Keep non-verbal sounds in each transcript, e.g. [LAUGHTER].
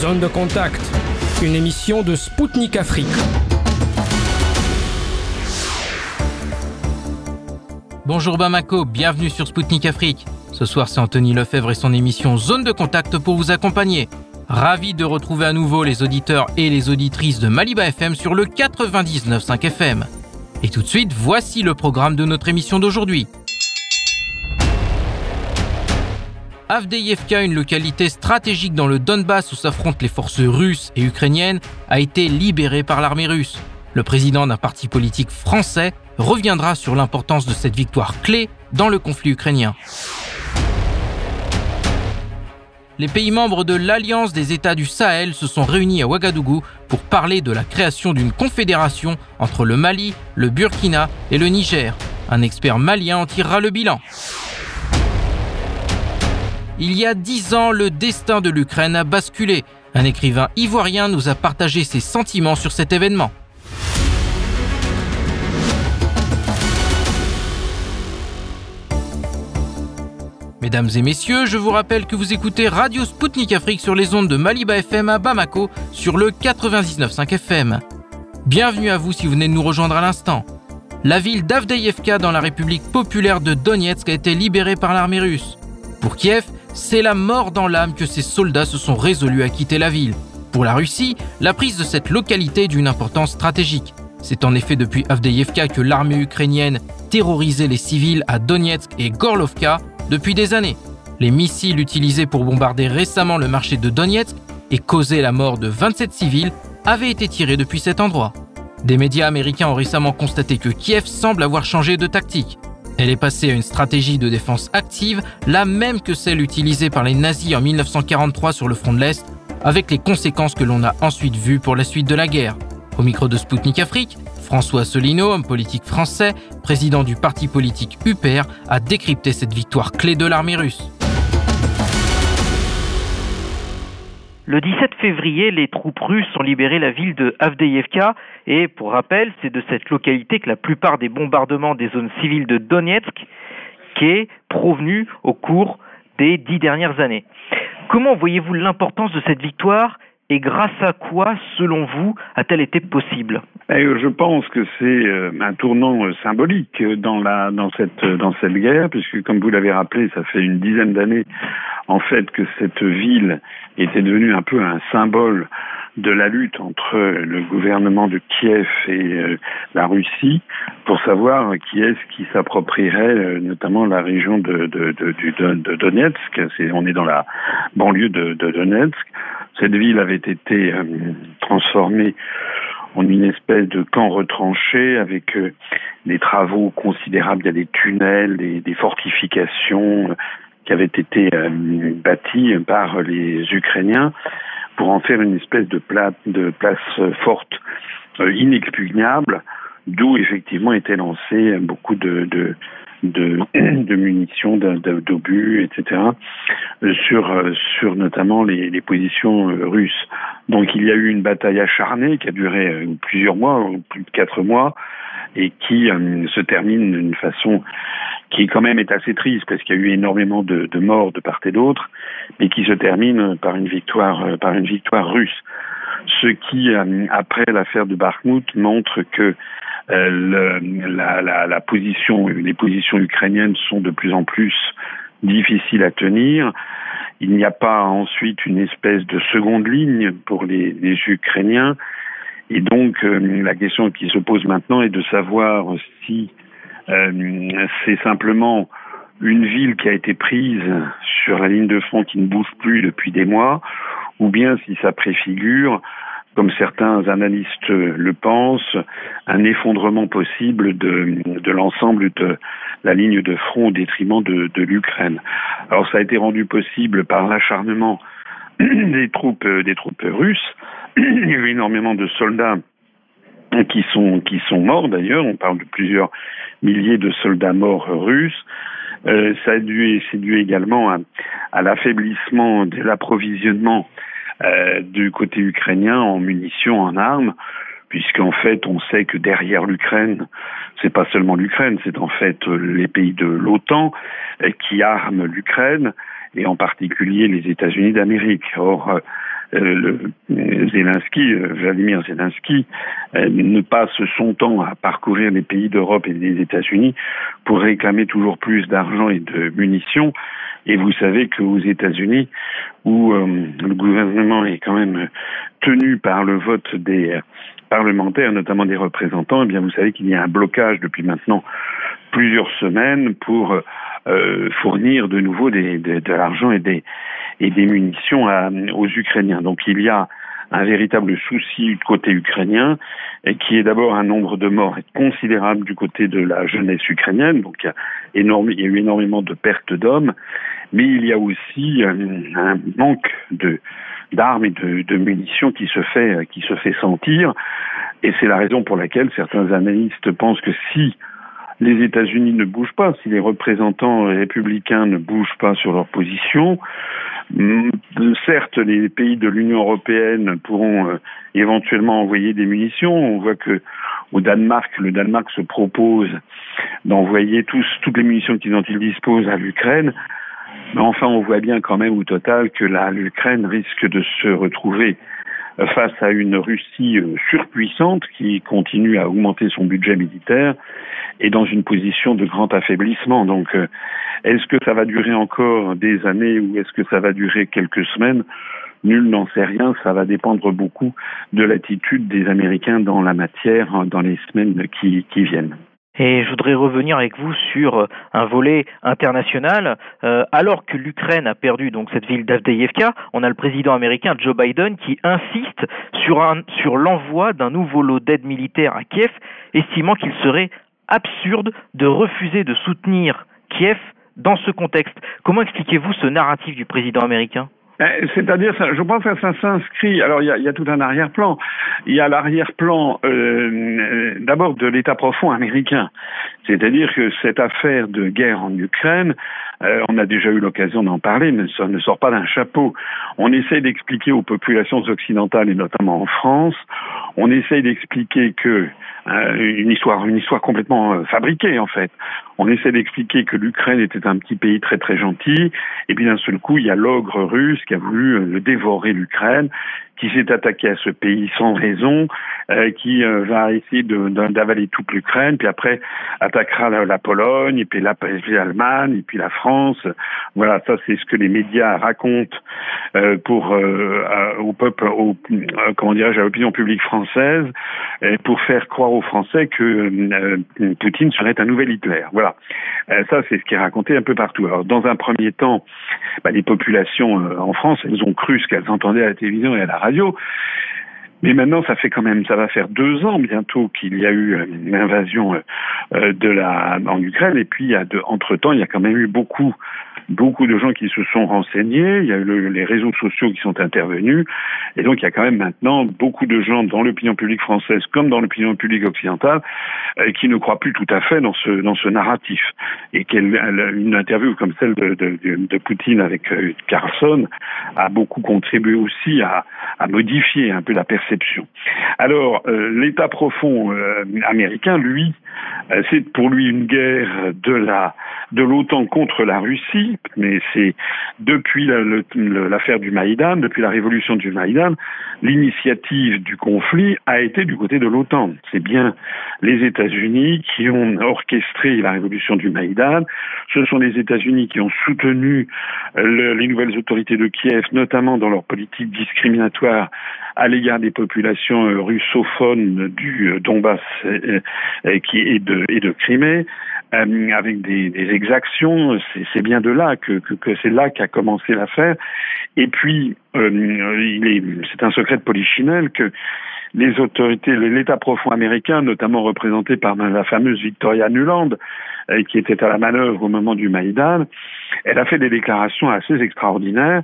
Zone de contact, une émission de Spoutnik Afrique. Bonjour Bamako, bienvenue sur Spoutnik Afrique. Ce soir, c'est Anthony Lefebvre et son émission Zone de contact pour vous accompagner. Ravi de retrouver à nouveau les auditeurs et les auditrices de Maliba FM sur le 99.5 FM. Et tout de suite, voici le programme de notre émission d'aujourd'hui. Avdeyevka, une localité stratégique dans le Donbass où s'affrontent les forces russes et ukrainiennes, a été libérée par l'armée russe. Le président d'un parti politique français reviendra sur l'importance de cette victoire clé dans le conflit ukrainien. Les pays membres de l'Alliance des États du Sahel se sont réunis à Ouagadougou pour parler de la création d'une confédération entre le Mali, le Burkina et le Niger. Un expert malien en tirera le bilan. Il y a dix ans, le destin de l'Ukraine a basculé. Un écrivain ivoirien nous a partagé ses sentiments sur cet événement. Mesdames et messieurs, je vous rappelle que vous écoutez Radio Spoutnik Afrique sur les ondes de Maliba FM à Bamako sur le 99.5 FM. Bienvenue à vous si vous venez de nous rejoindre à l'instant. La ville d'Avdeyevka dans la République populaire de Donetsk a été libérée par l'armée russe. Pour Kiev, c'est la mort dans l'âme que ces soldats se sont résolus à quitter la ville. Pour la Russie, la prise de cette localité est d'une importance stratégique. C'est en effet depuis Avdeyevka que l'armée ukrainienne terrorisait les civils à Donetsk et Gorlovka depuis des années. Les missiles utilisés pour bombarder récemment le marché de Donetsk et causer la mort de 27 civils avaient été tirés depuis cet endroit. Des médias américains ont récemment constaté que Kiev semble avoir changé de tactique. Elle est passée à une stratégie de défense active, la même que celle utilisée par les nazis en 1943 sur le front de l'Est, avec les conséquences que l'on a ensuite vues pour la suite de la guerre. Au micro de Spoutnik Afrique, François Asselineau, homme politique français, président du parti politique UPR, a décrypté cette victoire clé de l'armée russe. Le 17 février, les troupes russes ont libéré la ville de Avdeyevka et, pour rappel, c'est de cette localité que la plupart des bombardements des zones civiles de Donetsk qui est provenu au cours des dix dernières années. Comment voyez-vous l'importance de cette victoire et grâce à quoi, selon vous, a-t-elle été possible? Je pense que c'est euh, un tournant euh, symbolique la, dans, dans cette guerre, puisque comme vous l'avez rappelé, ça fait une dizaine d'années en fait que cette ville était devenue un peu un symbole de la lutte entre le gouvernement de Kiev et euh, la Russie pour savoir qui est-ce qui s'approprierait euh, notamment la région de, Donetsk. on est dans la banlieue de, Donetsk. Cette ville avait été euh, transformée en une espèce de camp retranché avec des travaux considérables. Il y a des tunnels, des, fortifications qui avaient été bâtis par les Ukrainiens pour en faire une espèce de, place forte euh, inexpugnable, d'où effectivement étaient lancés beaucoup de, [CLEARS THROAT] de, munitions, d'obus, etc., euh, sur, euh, sur notamment les, positions russes. Donc il y a eu une bataille acharnée qui a duré plusieurs mois, plus de quatre mois, et qui se termine d'une façon qui quand même est assez triste parce qu'il y a eu énormément de, de morts de part et d'autre, mais qui se termine par une victoire, euh, par une victoire russe. Ce qui, euh, après l'affaire de Bakhmut, montre que euh, la, position, les positions ukrainiennes sont de plus en plus difficiles à tenir. Il n'y a pas ensuite une espèce de seconde ligne pour les, Ukrainiens. Et donc, la question qui se pose maintenant est de savoir si euh, c'est simplement une ville qui a été prise sur la ligne de front qui ne bouge plus depuis des mois, ou bien si ça préfigure, comme certains analystes le pensent, un effondrement possible de, l'ensemble de la ligne de front au détriment de, l'Ukraine. Alors ça a été rendu possible par l'acharnement [CLEARS THROAT] des troupes, des troupes russes. [CLEARS THROAT] Il y a eu énormément de soldats qui sont morts d'ailleurs. On parle de plusieurs milliers de soldats morts russes. Euh, ça a dû, c'est dû également à, l'affaiblissement de l'approvisionnement euh, du côté ukrainien en munitions, en armes, puisqu'en fait, on sait que derrière l'Ukraine, c'est pas seulement l'Ukraine, c'est en fait les pays de l'OTAN euh, qui arment l'Ukraine et en particulier les États-Unis d'Amérique. Euh, le Zelensky, Vladimir Zelensky, ne passe son temps à parcourir les pays d'Europe et des États-Unis pour réclamer toujours plus d'argent et de munitions. Et vous savez qu'aux États-Unis, où le gouvernement est quand même tenu par le vote des parlementaires, notamment des représentants, eh bien vous savez qu'il y a un blocage depuis maintenant plusieurs semaines pour euh, fournir de nouveau de l'argent et des, munitions aux Ukrainiens. Donc il y a un véritable souci du côté ukrainien, et qui est d'abord un nombre de morts considérable du côté de la jeunesse ukrainienne, donc il y a, eu énormément de pertes d'hommes, mais il y a aussi un, un manque de d'armes et de, munitions qui se fait sentir, et c'est la raison pour laquelle certains analystes pensent que si les États-Unis ne bougent pas, si les représentants républicains ne bougent pas sur leur position, mm, certes, les pays de l'Union européenne pourront euh, éventuellement envoyer des munitions. On voit que au Danemark, le Danemark se propose d'envoyer toutes les munitions dont il dispose à l'Ukraine. Mais enfin, on voit bien quand même au total que l'Ukraine risque de se retrouver face à une Russie euh, surpuissante qui continue à augmenter son budget militaire et dans une position de grand affaiblissement. Donc, euh, est-ce que ça va durer encore des années ou est-ce que ça va durer quelques semaines? Nul n'en sait rien, ça va dépendre beaucoup de l'attitude des Américains dans la matière hein, dans les semaines qui, qui viennent. Et je voudrais revenir avec vous sur euh, un volet international. Euh, alors que l'Ukraine a perdu donc cette ville d'Avdeïevka, on a le président américain Joe Biden qui insiste sur, sur l'envoi d'un nouveau lot d'aide militaire à Kiev, estimant qu'il serait absurde de refuser de soutenir Kiev dans ce contexte. Comment expliquez-vous ce narratif du président américain? C'est-à-dire, je pense que ça s'inscrit. Alors, il y a, tout un arrière-plan. Il y a l'arrière-plan euh, d'abord de l'État profond américain. C'est-à-dire que cette affaire de guerre en Ukraine, euh, on a déjà eu l'occasion d'en parler, mais ça ne sort pas d'un chapeau. On essaie d'expliquer aux populations occidentales et notamment en France, on essaie d'expliquer que euh, histoire, une histoire complètement fabriquée en fait. On essaie d'expliquer que l'Ukraine était un petit pays très très gentil, et puis d'un seul coup, il y a l'ogre russe qui a voulu euh, dévorer l'Ukraine, qui s'est attaqué à ce pays sans raison, euh, qui euh, va essayer d'avaler toute l'Ukraine, puis après attaquera la, Pologne, et puis l'Allemagne, et puis la France. Voilà, ça c'est ce que les médias racontent pour au peuple, au, comment dirais-je, à l'opinion publique française, pour faire croire aux Français que Poutine serait un nouvel Hitler. Voilà, ça c'est ce qui est raconté un peu partout. Alors dans un premier temps, bah, les populations en France, elles ont cru ce qu'elles entendaient à la télévision et à la radio. Mais maintenant, ça fait quand même, ça va faire deux ans bientôt qu'il y a eu une invasion euh, de la en Ukraine, et puis entre temps, il y a quand même eu beaucoup beaucoup de gens qui se sont renseignés, il y a eu les réseaux sociaux qui sont intervenus, et donc il y a quand même maintenant beaucoup de gens dans l'opinion publique française comme dans l'opinion publique occidentale euh, qui ne croient plus tout à fait dans ce dans ce narratif, et qu'une interview comme celle de, de, de Poutine avec euh, Carlson a beaucoup contribué aussi à, à modifier un peu la perception. Alors euh, l'État profond américain, lui, c'est pour lui une guerre de la de l'OTAN contre la Russie, mais c'est depuis l'affaire du Maïdan, depuis la révolution du Maïdan, l'initiative du conflit a été du côté de l'OTAN. C'est bien les États-Unis qui ont orchestré la révolution du Maïdan. Ce sont les États-Unis qui ont soutenu euh, les nouvelles autorités de Kiev, notamment dans leur politique discriminatoire à l'égard des populations euh, russophones du euh, Donbass et de Crimée. Euh, avec des, des exactions. C'est bien de là que, que, que c'est là qu'a commencé l'affaire. Et puis, euh, c'est un secret de polichinelle que les autorités, l'État profond américain, notamment représenté par la fameuse Victoria Nuland, euh, qui était à la manœuvre au moment du Maïdan, elle a fait des déclarations assez extraordinaires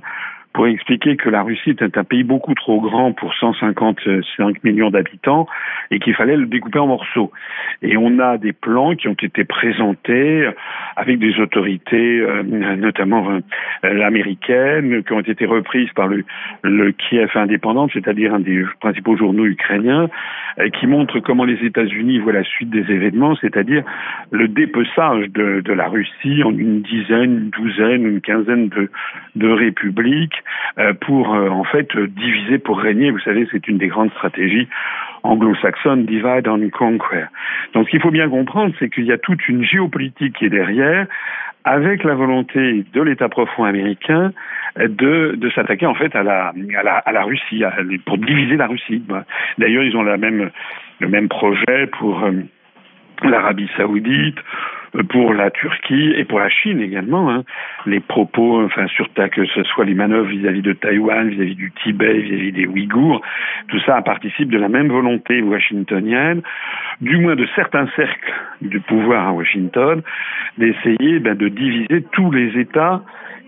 pour expliquer que la Russie était un pays beaucoup trop grand pour 155 millions d'habitants et qu'il fallait le découper en morceaux. Et on a des plans qui ont été présentés avec des autorités, euh, notamment euh, américaines, qui ont été reprises par le, le Kiev indépendant, c'est-à-dire un des principaux journaux ukrainiens, euh, qui montrent comment les États-Unis voient la suite des événements, c'est-à-dire le dépeçage de, la Russie en une dizaine, une douzaine, une quinzaine de républiques pour en fait diviser pour régner. Vous savez, c'est une des grandes stratégies anglo-saxonnes, divide and conquer. Donc, ce qu'il faut bien comprendre, c'est qu'il y a toute une géopolitique qui est derrière, avec la volonté de l'État profond américain de, s'attaquer en fait à la, Russie, pour diviser la Russie. D'ailleurs, ils ont le même projet pour l'Arabie saoudite, pour la Turquie et pour la Chine également. Hein. Les propos, enfin, sur que ce soit les manœuvres vis-à-vis de Taïwan, vis-à-vis du Tibet, vis-à-vis des Ouïghours, tout ça participe de la même volonté washingtonienne, du moins de certains cercles du pouvoir à Washington, d'essayer ben, de diviser tous les États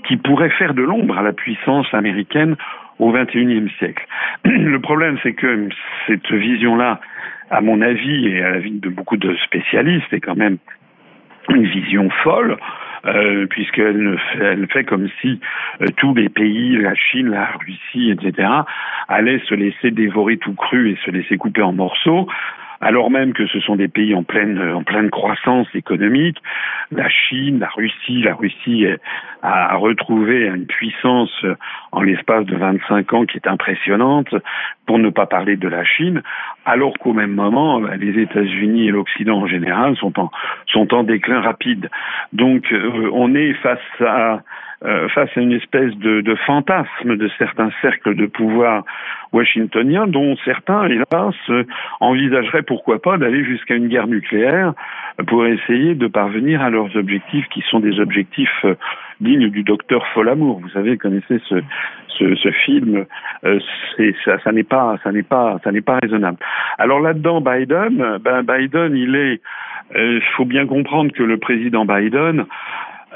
qui pourraient faire de l'ombre à la puissance américaine au XXIe siècle. [CLEARS THROAT] Le problème, c'est que cette vision-là, à mon avis et à l'avis de beaucoup de spécialistes, est quand même une vision folle, euh, puisqu'elle fait, elle fait comme si euh, tous les pays, la Chine, la Russie, etc., allaient se laisser dévorer tout cru et se laisser couper en morceaux, alors même que ce sont des pays en pleine, croissance économique. La Chine, la Russie, la Russie a retrouvé une puissance en l'espace de 25 ans qui est impressionnante, pour ne pas parler de la Chine, alors qu'au même moment, les États-Unis et l'Occident en général sont en, sont en déclin rapide. Donc euh, on est face à euh, face à une espèce de, de, fantasme de certains cercles de pouvoir washingtoniens, dont certains, hélas, envisageraient pourquoi pas d'aller jusqu'à une guerre nucléaire pour essayer de parvenir à leurs objectifs, qui sont des objectifs euh, dignes du docteur Folamour. Vous savez, connaissez ce, ce, ce film, euh, ça, ça n'est pas, ça n'est pas, ça n'est pas raisonnable. Alors là-dedans, Biden, ben Biden, il est, il faut bien comprendre que le président Biden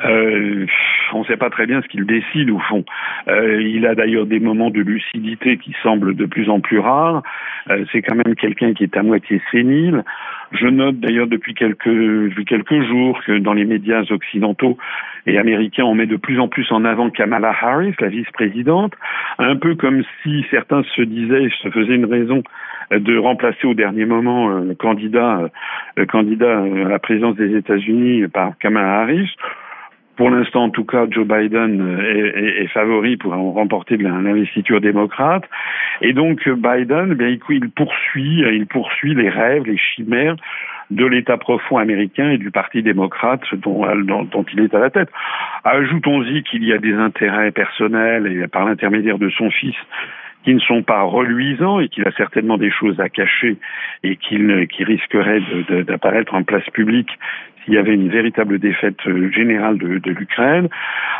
euh, on ne sait pas très bien ce qu'il décide au fond. Euh, il a d'ailleurs des moments de lucidité qui semblent de plus en plus rares. Euh, c'est quand même quelqu'un qui est à moitié sénile. Je note d'ailleurs depuis quelques, depuis quelques jours que dans les médias occidentaux et américains, on met de plus en plus en avant Kamala Harris, la vice-présidente, un peu comme si certains se disaient, se faisaient une raison de remplacer au dernier moment le candidat, le candidat à la présidence des États-Unis par Kamala Harris. Pour l'instant, en tout cas, Joe Biden est, est, favori pour remporter l'investiture démocrate. Et donc, Biden, bien, il poursuit, il poursuit les rêves, les chimères de l'État profond américain et du Parti démocrate dont, il est à la tête. Ajoutons-y qu'il y a des intérêts personnels et par l'intermédiaire de son fils qui ne sont pas reluisants et qu'il a certainement des choses à cacher et qui risquerait d'apparaître en place publique s'il y avait une véritable défaite euh, générale de, de l'Ukraine.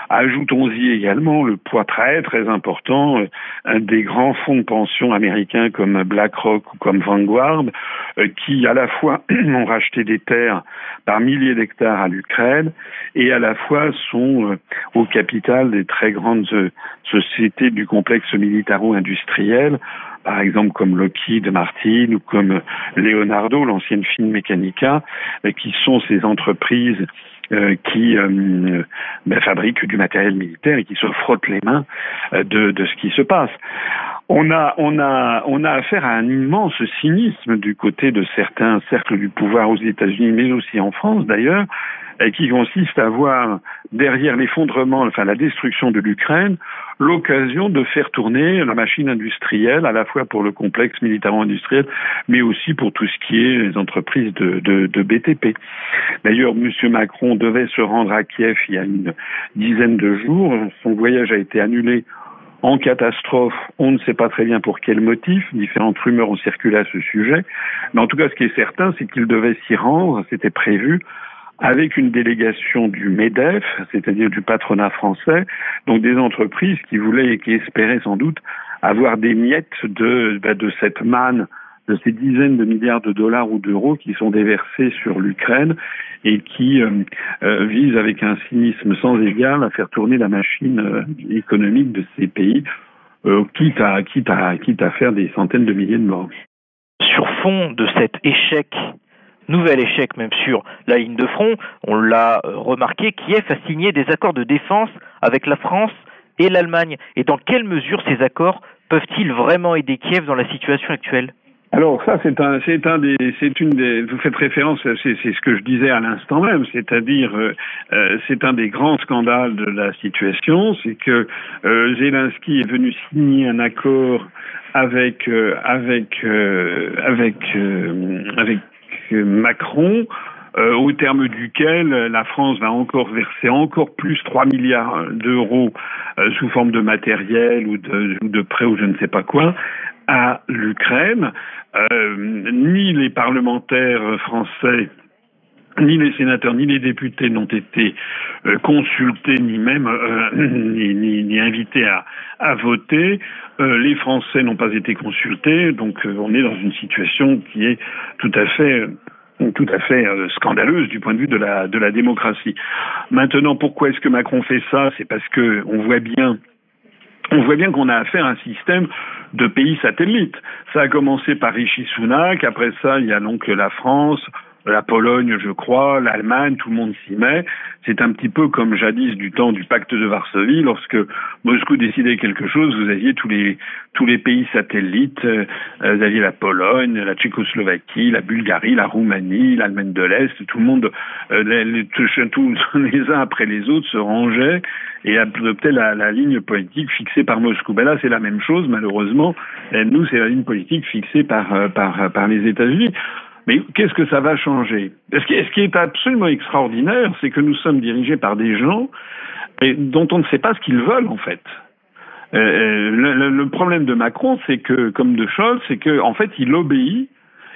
Ajoutons-y également le poids très très important euh, des grands fonds de pension américains comme BlackRock ou comme Vanguard, euh, qui à la fois [CLEARS THROAT] ont racheté des terres par milliers d'hectares à l'Ukraine et à la fois sont au capital des très grandes sociétés du complexe militaro-industriel par exemple comme Lockheed Martin ou comme Leonardo, l'ancienne Fin Mechanica, euh, qui sont ces entreprises euh, qui euh, ben, fabriquent du matériel militaire et qui se frottent les mains de, de ce qui se passe. On a, on, a, on a affaire à un immense cynisme du côté de certains cercles du pouvoir aux États-Unis, mais aussi en France d'ailleurs, qui consiste à voir derrière l'effondrement, enfin la destruction de l'Ukraine, l'occasion de faire tourner la machine industrielle, à la fois pour le complexe militaro-industriel, mais aussi pour tout ce qui est les entreprises de, de, de BTP. D'ailleurs, M. Macron devait se rendre à Kiev il y a une dizaine de jours. Son voyage a été annulé en catastrophe. On ne sait pas très bien pour quel motif. Différentes rumeurs ont circulé à ce sujet. Mais en tout cas, ce qui est certain, c'est qu'il devait s'y rendre. C'était prévu avec une délégation du MEDEF, c'est-à-dire du patronat français, donc des entreprises qui voulaient et qui espéraient sans doute avoir des miettes de, bah, de cette manne, de ces dizaines de milliards de dollars ou d'euros qui sont déversés sur l'Ukraine et qui euh, euh, visent avec un cynisme sans égal à faire tourner la machine euh, économique de ces pays, quitte, à, quitte, à, quitte à faire des centaines de milliers de morts. Sur fond de cet échec nouvel échec même sur la ligne de front, on l'a euh, remarqué, Kiev a signé des accords de défense avec la France et l'Allemagne. Et dans quelle mesure ces accords peuvent-ils vraiment aider Kiev dans la situation actuelle? Alors ça, c'est un, c'est un des, c'est une des. Vous faites référence, c'est, c'est ce que je disais à l'instant même, c'est-à-dire, euh, euh, c'est un des grands scandales de la situation, c'est que euh, Zelensky est venu signer un accord avec avec avec avec Macron. au terme duquel la France va encore verser encore plus 3 milliards d'euros sous forme de matériel ou de, ou de prêts ou je ne sais pas quoi à l'Ukraine. Euh, ni les parlementaires français ni les sénateurs ni les députés n'ont été euh, consultés ni même euh, [CLEARS THROAT] ni, invités à, voter. les Français n'ont pas été consultés, donc on est dans une situation qui est tout à fait tout à fait scandaleuse du point de vue de la de la démocratie. Maintenant, pourquoi est-ce que Macron fait ça? C'est parce que on voit bien on voit bien qu'on a affaire à un système de pays satellites. Ça a commencé par Rishi Sunak, après ça, il y a donc la France, la Pologne, je crois, l'Allemagne, tout le monde s'y met. C'est un petit peu comme jadis du temps du pacte de Varsovie, lorsque Moscou décidait quelque chose, vous aviez tous les tous les pays satellites, euh, vous aviez la Pologne, la Tchécoslovaquie, la Bulgarie, la Roumanie, l'Allemagne de l'Est, tout le monde, euh, les, tous [LAUGHS] les uns après les autres se rangeaient et adoptaient la, la ligne politique fixée par Moscou. Ben là, c'est la même chose, malheureusement. Nous, c'est la ligne politique fixée par euh, par par les États-Unis. Mais qu'est-ce que ça va changer? Ce qui, est absolument extraordinaire, c'est que nous sommes dirigés par des gens dont on ne sait pas ce qu'ils veulent en fait. Euh, euh, le, problème de Macron, c'est que, comme de Scholz, c'est qu'en en fait, il obéit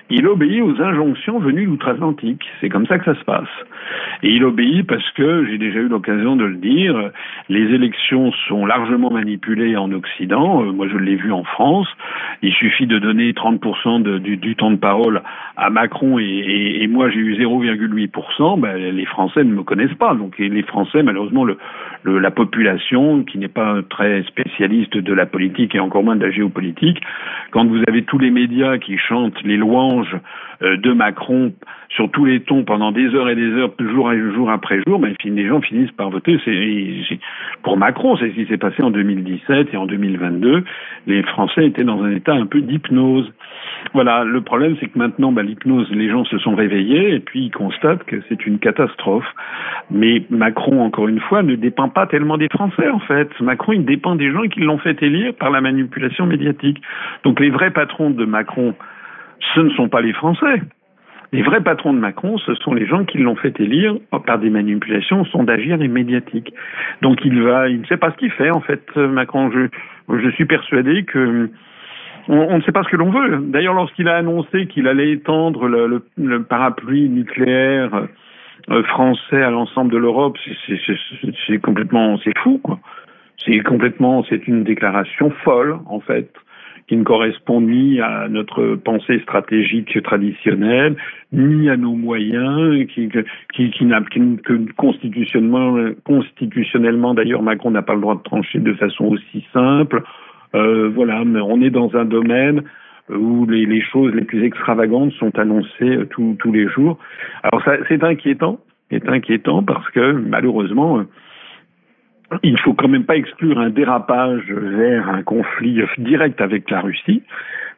il obéit aux injonctions venues d'outre-Atlantique. C'est comme ça que ça se passe. Et il obéit parce que, j'ai déjà eu l'occasion de le dire, les élections sont largement manipulées en Occident. Euh, moi, je l'ai vu en France. Il suffit de donner 30% de, du, temps de parole à Macron et, et, et moi, j'ai eu 0,8%. Ben, les Français ne me connaissent pas. Donc, les Français, malheureusement, la population, qui n'est pas très spécialiste de la politique et encore moins de la géopolitique, quand vous avez tous les médias qui chantent les louanges euh, de Macron sur tous les tons pendant des heures et des heures, jour, jour après jour, ben, les gens finissent par voter. C'est, pour Macron, c'est ce qui s'est passé en 2017 et en 2022. Les Français étaient dans un état un peu d'hypnose. Voilà, le problème, c'est que maintenant, ben, l'hypnose, les gens se sont réveillés et puis ils constatent que c'est une catastrophe. Mais Macron, encore une fois, ne dépend pas tellement des Français, en fait. Macron, il dépend des gens qui l'ont fait élire par la manipulation médiatique. Donc les vrais patrons de Macron, ce ne sont pas les Français. Les vrais patrons de Macron, ce sont les gens qui l'ont fait élire par des manipulations sondagières et médiatiques. Donc il va, il ne sait pas ce qu'il fait en fait, Macron. Je, suis persuadé que on, ne sait pas ce que l'on veut. D'ailleurs, lorsqu'il a annoncé qu'il allait étendre le, le, le parapluie nucléaire euh, français à l'ensemble de l'Europe, c'est complètement, c'est fou quoi. C'est complètement, c'est une déclaration folle en fait qui ne correspond ni à notre pensée stratégique traditionnelle, ni à nos moyens, qui, qui, qui n'a que constitutionnellement, constitutionnellement d'ailleurs Macron n'a pas le droit de trancher de façon aussi simple. Euh, voilà, mais on est dans un domaine où les, les choses les plus extravagantes sont annoncées tous les jours. Alors c'est inquiétant, c'est inquiétant parce que malheureusement il ne faut quand même pas exclure un dérapage vers un conflit direct avec la Russie,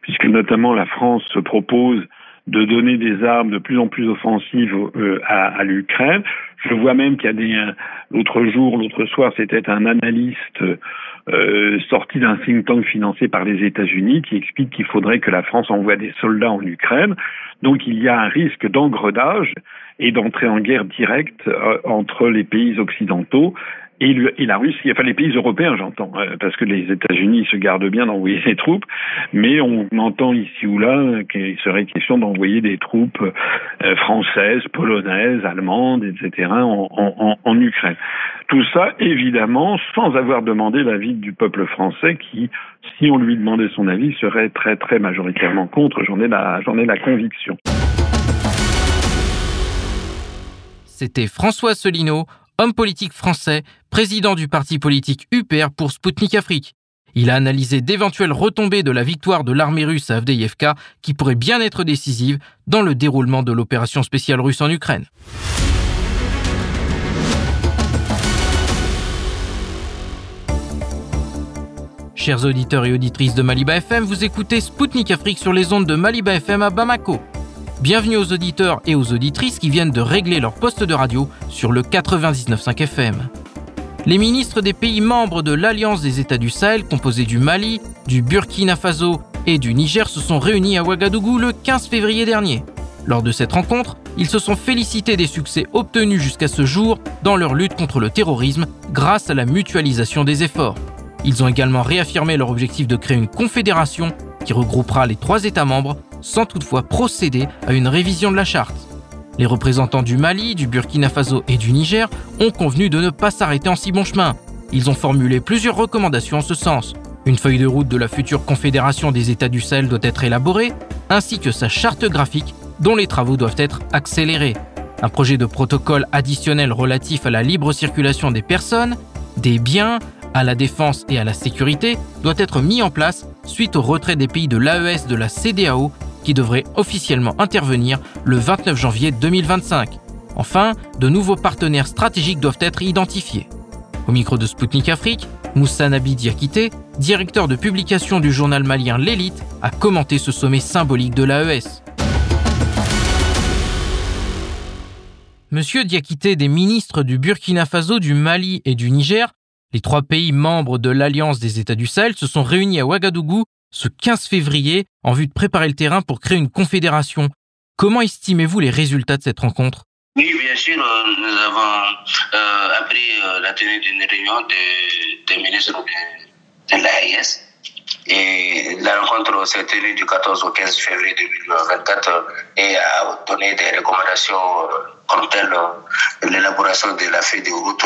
puisque notamment la France se propose de donner des armes de plus en plus offensives euh, à, l'Ukraine. Je vois même qu'il y a des l'autre jour, l'autre soir, c'était un analyste euh, sorti d'un think tank financé par les États-Unis qui explique qu'il faudrait que la France envoie des soldats en Ukraine. Donc il y a un risque d'engredage et d'entrée en guerre directe euh, entre les pays occidentaux et, et, la Russie, enfin les pays européens, j'entends, euh, parce que les États-Unis se gardent bien d'envoyer ses troupes, mais on entend ici ou là qu'il serait question d'envoyer des troupes euh, françaises, polonaises, allemandes, etc. En, en, en, Ukraine. Tout ça, évidemment, sans avoir demandé l'avis du peuple français, qui, si on lui demandait son avis, serait très très majoritairement contre. J'en ai la, j'en ai la conviction. C'était François Solino homme politique français, président du parti politique UPR pour Sputnik Afrique. Il a analysé d'éventuelles retombées de la victoire de l'armée russe à Avdeïevka qui pourraient bien être décisives dans le déroulement de l'opération spéciale russe en Ukraine. Chers auditeurs et auditrices de Maliba FM, vous écoutez Spoutnik Afrique sur les ondes de Maliba FM à Bamako. Bienvenue aux auditeurs et aux auditrices qui viennent de régler leur poste de radio sur le 99.5 FM. Les ministres des pays membres de l'Alliance des États du Sahel, composés du Mali, du Burkina Faso et du Niger, se sont réunis à Ouagadougou le 15 février dernier. Lors de cette rencontre, ils se sont félicités des succès obtenus jusqu'à ce jour dans leur lutte contre le terrorisme grâce à la mutualisation des efforts. Ils ont également réaffirmé leur objectif de créer une confédération qui regroupera les trois États membres sans toutefois procéder à une révision de la charte. Les représentants du Mali, du Burkina Faso et du Niger ont convenu de ne pas s'arrêter en si bon chemin. Ils ont formulé plusieurs recommandations en ce sens. Une feuille de route de la future confédération des États du Sahel doit être élaborée, ainsi que sa charte graphique dont les travaux doivent être accélérés. Un projet de protocole additionnel relatif à la libre circulation des personnes, des biens, à la défense et à la sécurité doit être mis en place suite au retrait des pays de l'AES de la CDAO qui devrait officiellement intervenir le 29 janvier 2025. Enfin, de nouveaux partenaires stratégiques doivent être identifiés. Au micro de Spoutnik Afrique, Moussa Nabi Diakité, directeur de publication du journal malien L'Élite, a commenté ce sommet symbolique de l'AES. Monsieur Diakité, des ministres du Burkina Faso, du Mali et du Niger, les trois pays membres de l'Alliance des États du Sahel, se sont réunis à Ouagadougou ce 15 février en vue de préparer le terrain pour créer une confédération. Comment estimez-vous les résultats de cette rencontre? Oui, bien sûr, euh, nous avons euh, appris euh, la tenue d'une réunion des ministres de, l'AIS et la rencontre s'est tenue du 14 au 15 février 2024 et a donné des recommandations comme telles l'élaboration de la feuille de route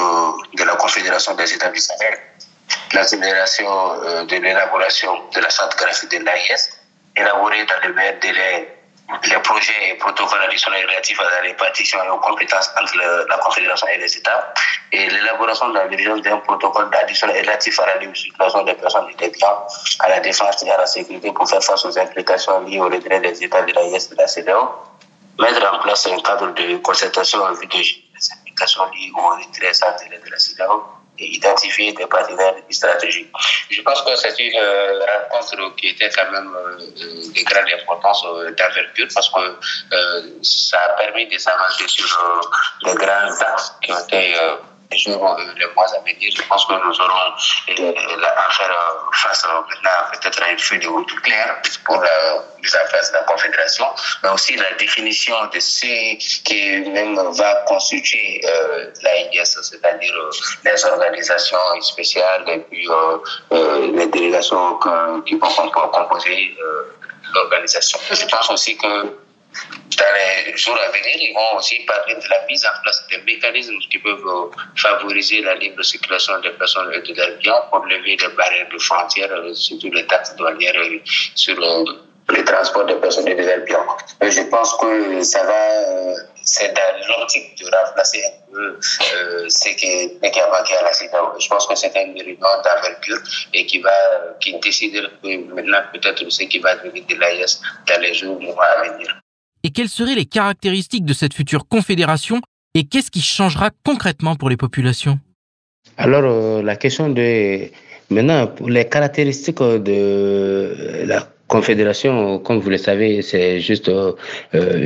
de la Confédération des États du Sahel, l'accélération euh, de l'élaboration de la charte graphique de l'AIS, élaborée dans le meilleur délai les projets et protocoles additionnels relatifs à la répartition et aux compétences entre la Confédération et les États, et l'élaboration de la d'un protocole additionnel relatif à la libre des personnes et des à la défense et à la sécurité pour faire face aux implications liées au retrait des États de l'AIS et de la CDO, mettre en place un cadre de concertation en vue de les implications liées au retrait de la Identifier des partenaires stratégiques. Je pense que c'est une euh, rencontre qui était quand même euh, de grande importance euh, d'envergure parce que ça a permis de s'avancer sur les grands axes qui ont été les jours, les mois à venir, je pense que nous aurons à faire face maintenant peut-être à une feuille de route claire pour la mise en place de la Confédération, mais aussi la définition de ce qui même va constituer euh, l'AIS, c'est-à-dire euh, les organisations spéciales et puis euh, euh les délégations qui vont composer l'organisation. Je pense aussi que dans les jours à venir, ils vont aussi parler de la mise en place des mécanismes qui peuvent euh, favoriser la libre circulation des personnes et de biens pour lever les barrières de frontières, euh, surtout les taxes douanières euh, sur le, transport des personnes et de biens. je pense que ça va, c'est dans l'optique de remplacer un peu ce qui, qui a manqué à la CEDAW. Je pense que c'est une réunion d'envergure et qui va, qui décide maintenant peut-être ce qui va devenir de l'AIS dans les jours, à venir et quelles seraient les caractéristiques de cette future confédération et qu'est-ce qui changera concrètement pour les populations? Alors, euh, la question de... Maintenant, les caractéristiques de la confédération, comme vous le savez, c'est juste euh,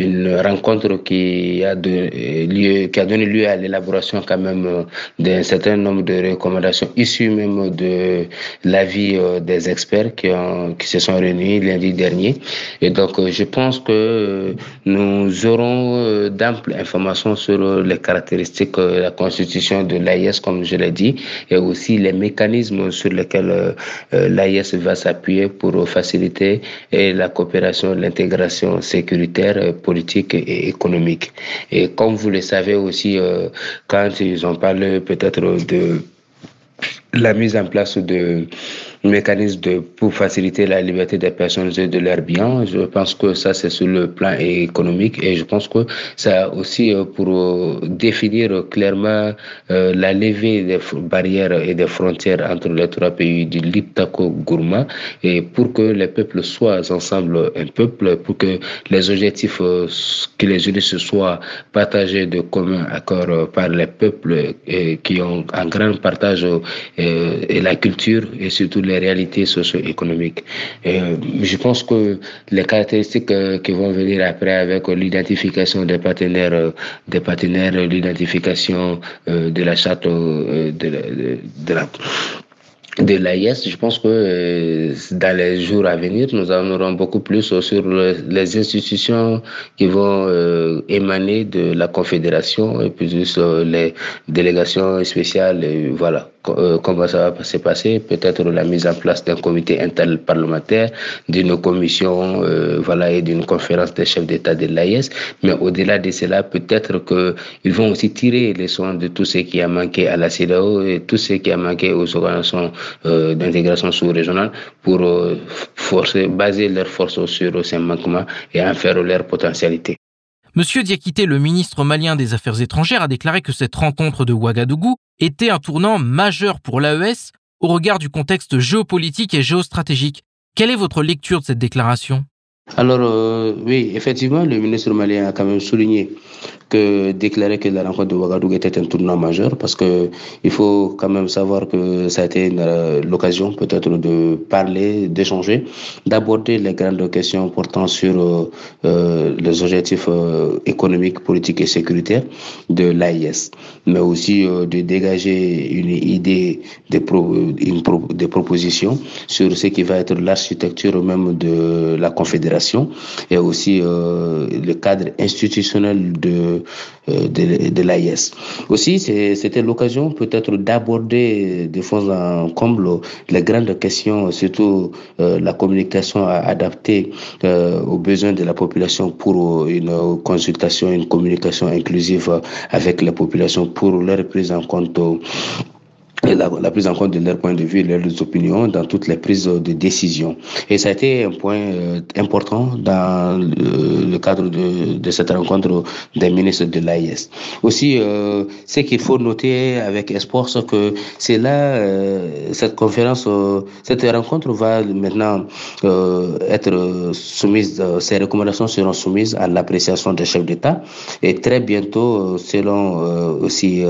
une rencontre qui a, donné lieu à l'élaboration quand même euh, d'un certain nombre de recommandations issues même de l'avis euh, des experts qui se sont réunis lundi dernier. Et donc, je pense que nous aurons d'amples informations sur les caractéristiques de la constitution de l'AIS, comme je l'ai dit, et aussi les mécanismes sur lesquels l'AIS va s'appuyer pour faciliter et la coopération, l'intégration sécuritaire, euh, politique et économique. Et comme vous le savez aussi, euh, quand ils ont parlé peut-être de la mise en place de mécanisme de, pour faciliter la liberté des personnes et de leurs biens. Je pense que ça, c'est sur le plan économique et je pense que ça aussi euh, pour euh, définir clairement euh, la levée des barrières et des frontières entre les trois pays du Liptako Gourma et pour que les peuples soient ensemble un peuple, pour que les objectifs que les juristes soient partagés de commun accord par les peuples qui ont un grand partage la culture et surtout les réalités socio-économiques. je pense que les caractéristiques qui vont venir après avec l'identification des partenaires, des partenaires, l'identification de la charte de, de, de la de l'AIS, je pense que euh, dans les jours à venir, nous en aurons beaucoup plus sur les institutions qui vont euh, émaner de la Confédération et puis les délégations spéciales. Et voilà. Euh, comment ça va se passer, peut-être la mise en place d'un comité interparlementaire, d'une commission euh, voilà, et d'une conférence des chefs d'État de l'AIS. Mais au-delà de cela, peut-être qu'ils vont aussi tirer les soins de tout ce qui a manqué à la CEDAO et tout ce qui a manqué aux organisations euh, d'intégration sous-régionale pour forcer, baser leurs forces sur ces manquements et en faire leur potentialité. Monsieur Diakité, le ministre malien des Affaires étrangères, a déclaré que cette rencontre de Ouagadougou était un tournant majeur pour l'AES au regard du contexte géopolitique et géostratégique. Quelle est votre lecture de cette déclaration? Alors euh, oui, effectivement, le ministre malien a quand même souligné que déclarer que la rencontre de Ouagadougou était un tournant majeur parce que il faut quand même savoir que ça a été euh, l'occasion peut-être de parler, d'échanger, d'aborder les grandes questions portant sur euh, euh les objectifs économiques, politiques et sécuritaires de l'AIS, mais aussi de dégager une idée des, une des propositions sur ce qui va être l'architecture même de la confédération et aussi le cadre institutionnel de euh, de, l'AIS. Aussi, c'était l'occasion peut-être d'aborder de fond en comble les grandes questions, surtout euh, la communication adaptée euh, aux besoins de la population pour une consultation, une communication inclusive avec la population pour leur prise en compte la, la, prise en compte de leur point de vue et leurs opinions dans toutes les prises de décision. Et ça a été un point euh, important dans le, cadre de, de, cette rencontre des ministres de l'AIS. Aussi, euh, ce qu'il faut noter avec espoir, c'est que c'est là, euh, cette conférence, euh, cette rencontre va maintenant euh, être soumise, ces recommandations seront soumises à l'appréciation des chefs d'État et très bientôt, selon aussi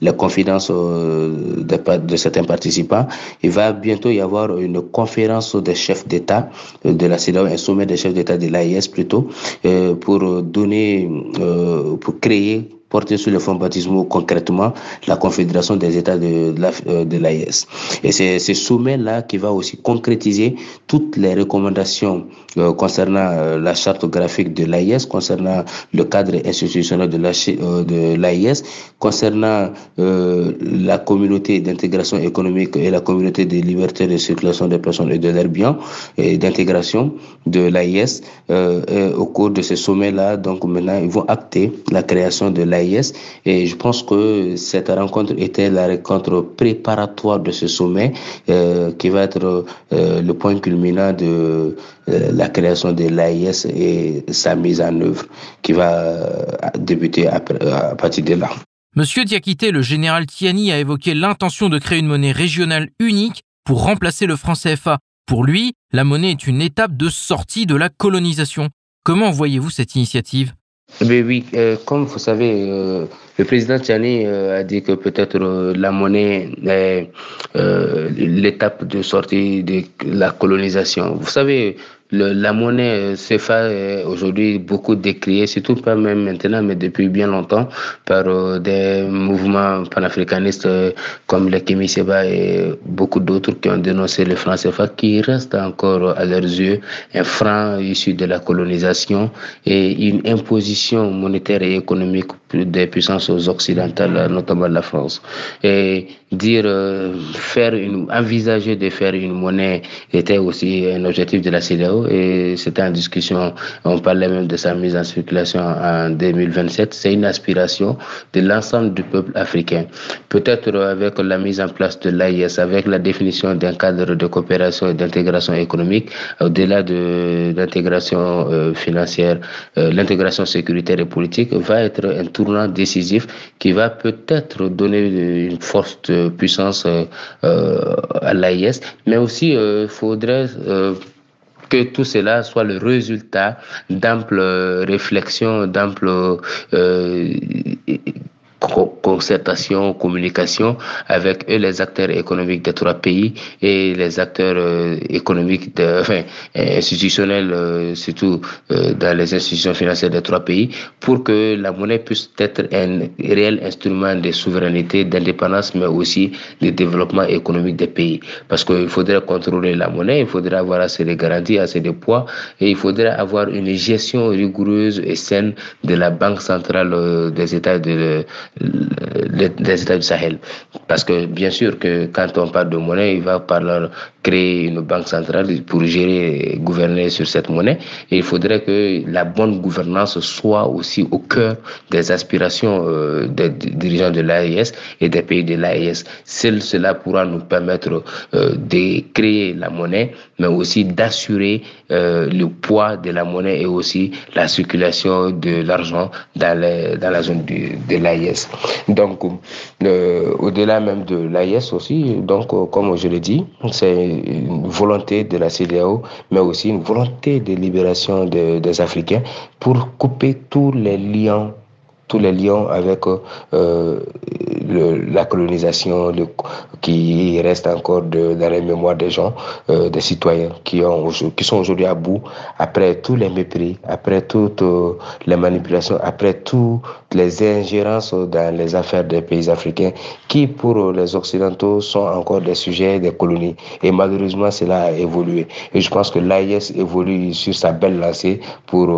les confidences des de, certains participants. Il va bientôt y avoir une conférence des chefs d'État de la CEDAW, un sommet des chefs d'État de l'AIS plutôt, euh, pour donner, euh, pour créer porter sur le fonds baptismaux concrètement la Confédération des États de, euh, de l'AIS. Et c'est ce sommet-là qui va aussi concrétiser toutes les recommandations euh, concernant euh, la charte graphique de l'AIS, concernant le cadre institutionnel de l'AIS, concernant la communauté d'intégration économique et la communauté de liberté de circulation des personnes et de leurs biens et d'intégration de l'AIS. au cours de ce sommet-là, donc maintenant, ils vont acter la création de l'AIS et je pense que cette rencontre était la rencontre préparatoire de ce sommet euh, qui va être euh, le point culminant de euh, la création de l'AIS et sa mise en œuvre qui va débuter à, à partir de là. Monsieur Diakité, le général Tiani a évoqué l'intention de créer une monnaie régionale unique pour remplacer le franc CFA. Pour lui, la monnaie est une étape de sortie de la colonisation. Comment voyez-vous cette initiative? Mais oui, euh, comme vous savez, euh, le président Tchani euh, a dit que peut-être la monnaie est l'étape de sortie de la colonisation. Vous savez, la monnaie CFA est aujourd'hui beaucoup décriée, surtout pas même maintenant, mais depuis bien longtemps, par euh, des mouvements panafricanistes euh, comme les Kémy Seba et beaucoup d'autres qui ont dénoncé le franc CFA, qui reste encore à leurs yeux un franc issu de la colonisation et une imposition monétaire et économique des puissances occidentales, notamment la France. Et dire, euh, faire une, envisager de faire une monnaie était aussi un objectif de la CDAO et c'était en discussion. On parlait même de sa mise en circulation en 2027. C'est une aspiration de l'ensemble du peuple africain. Peut-être avec la mise en place de l'AIS, avec la définition d'un cadre de coopération et d'intégration économique, au-delà de l'intégration euh, financière, euh, l'intégration sécuritaire et politique va être un tournant décisif qui va peut-être donner une force de puissance euh, à l'AIS, mais aussi il faudrait que tout cela soit le résultat d'amples réflexions, d'amples concertation, communication avec eux, les acteurs économiques des trois pays et les acteurs euh, économiques, de, [LAUGHS] enfin, institutionnels, euh, surtout euh, dans les institutions financières des trois pays, pour que la monnaie puisse être un réel instrument de souveraineté, d'indépendance, mais aussi de développement économique des pays. Parce qu'il faudrait contrôler la monnaie, il faudrait avoir assez de garanties, assez de poids, et il faudrait avoir une gestion rigoureuse et saine de la Banque centrale des États de des États du Sahel. Parce que bien sûr que quand on parle de monnaie, il va falloir créer une banque centrale pour gérer gouverner sur cette monnaie. Et il faudrait que la bonne gouvernance soit aussi au cœur des aspirations euh, des dirigeants de l'AIS et des pays de l'AIS. Seul cela pourra nous permettre euh, de créer la monnaie, mais aussi d'assurer euh, le poids de la monnaie et aussi la circulation de l'argent dans, dans la zone de l'AIS. Donc, euh, au-delà même de l'AIS aussi, donc, euh, comme je l'ai dit, c'est une volonté de la CDAO, mais aussi une volonté de libération des Africains pour couper tous les liens tous les liens avec euh, la colonisation le, qui reste encore dans les mémoires des gens, euh, des citoyens qui, ont, qui sont aujourd'hui à bout après tous les mépris, après toutes euh, les manipulations, après toutes les ingérences dans les affaires des pays africains qui, pour les Occidentaux, sont encore des sujets des colonies. Et malheureusement, cela a évolué. Et je pense que l'AIS évolue sur sa belle lancée pour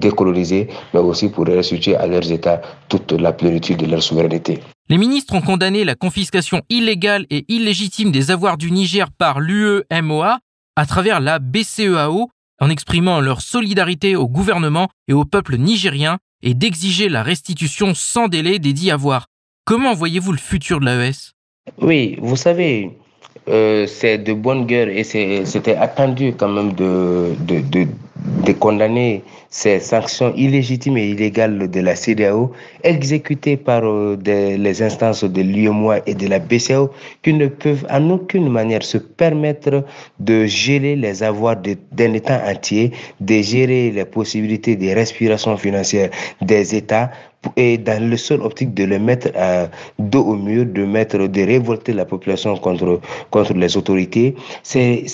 décoloniser, mais aussi pour restituer à leurs États toute la plénitude de leur souveraineté. Les ministres ont condamné la confiscation illégale et illégitime des avoirs du Niger par l'UEMOA à travers la BCEAO en exprimant leur solidarité au gouvernement et au peuple nigérien et d'exiger la restitution sans délai des dits avoirs. Comment voyez-vous le futur de l'AES Oui, vous savez, euh, c'est de bonne guerre et c'était attendu quand même de, de, de, de, condamner ces sanctions illégitimes et illégales de la CDAO exécutées par euh, les instances de l'UEMOA et de la BCAO qui ne peuvent en aucune manière se permettre de gérer les avoirs d'un État entier, de gérer les possibilités de respiration financière des États et dans le seul optique de les mettre à dos au mur, de mettre, de révolter la population contre, contre les autorités, c'est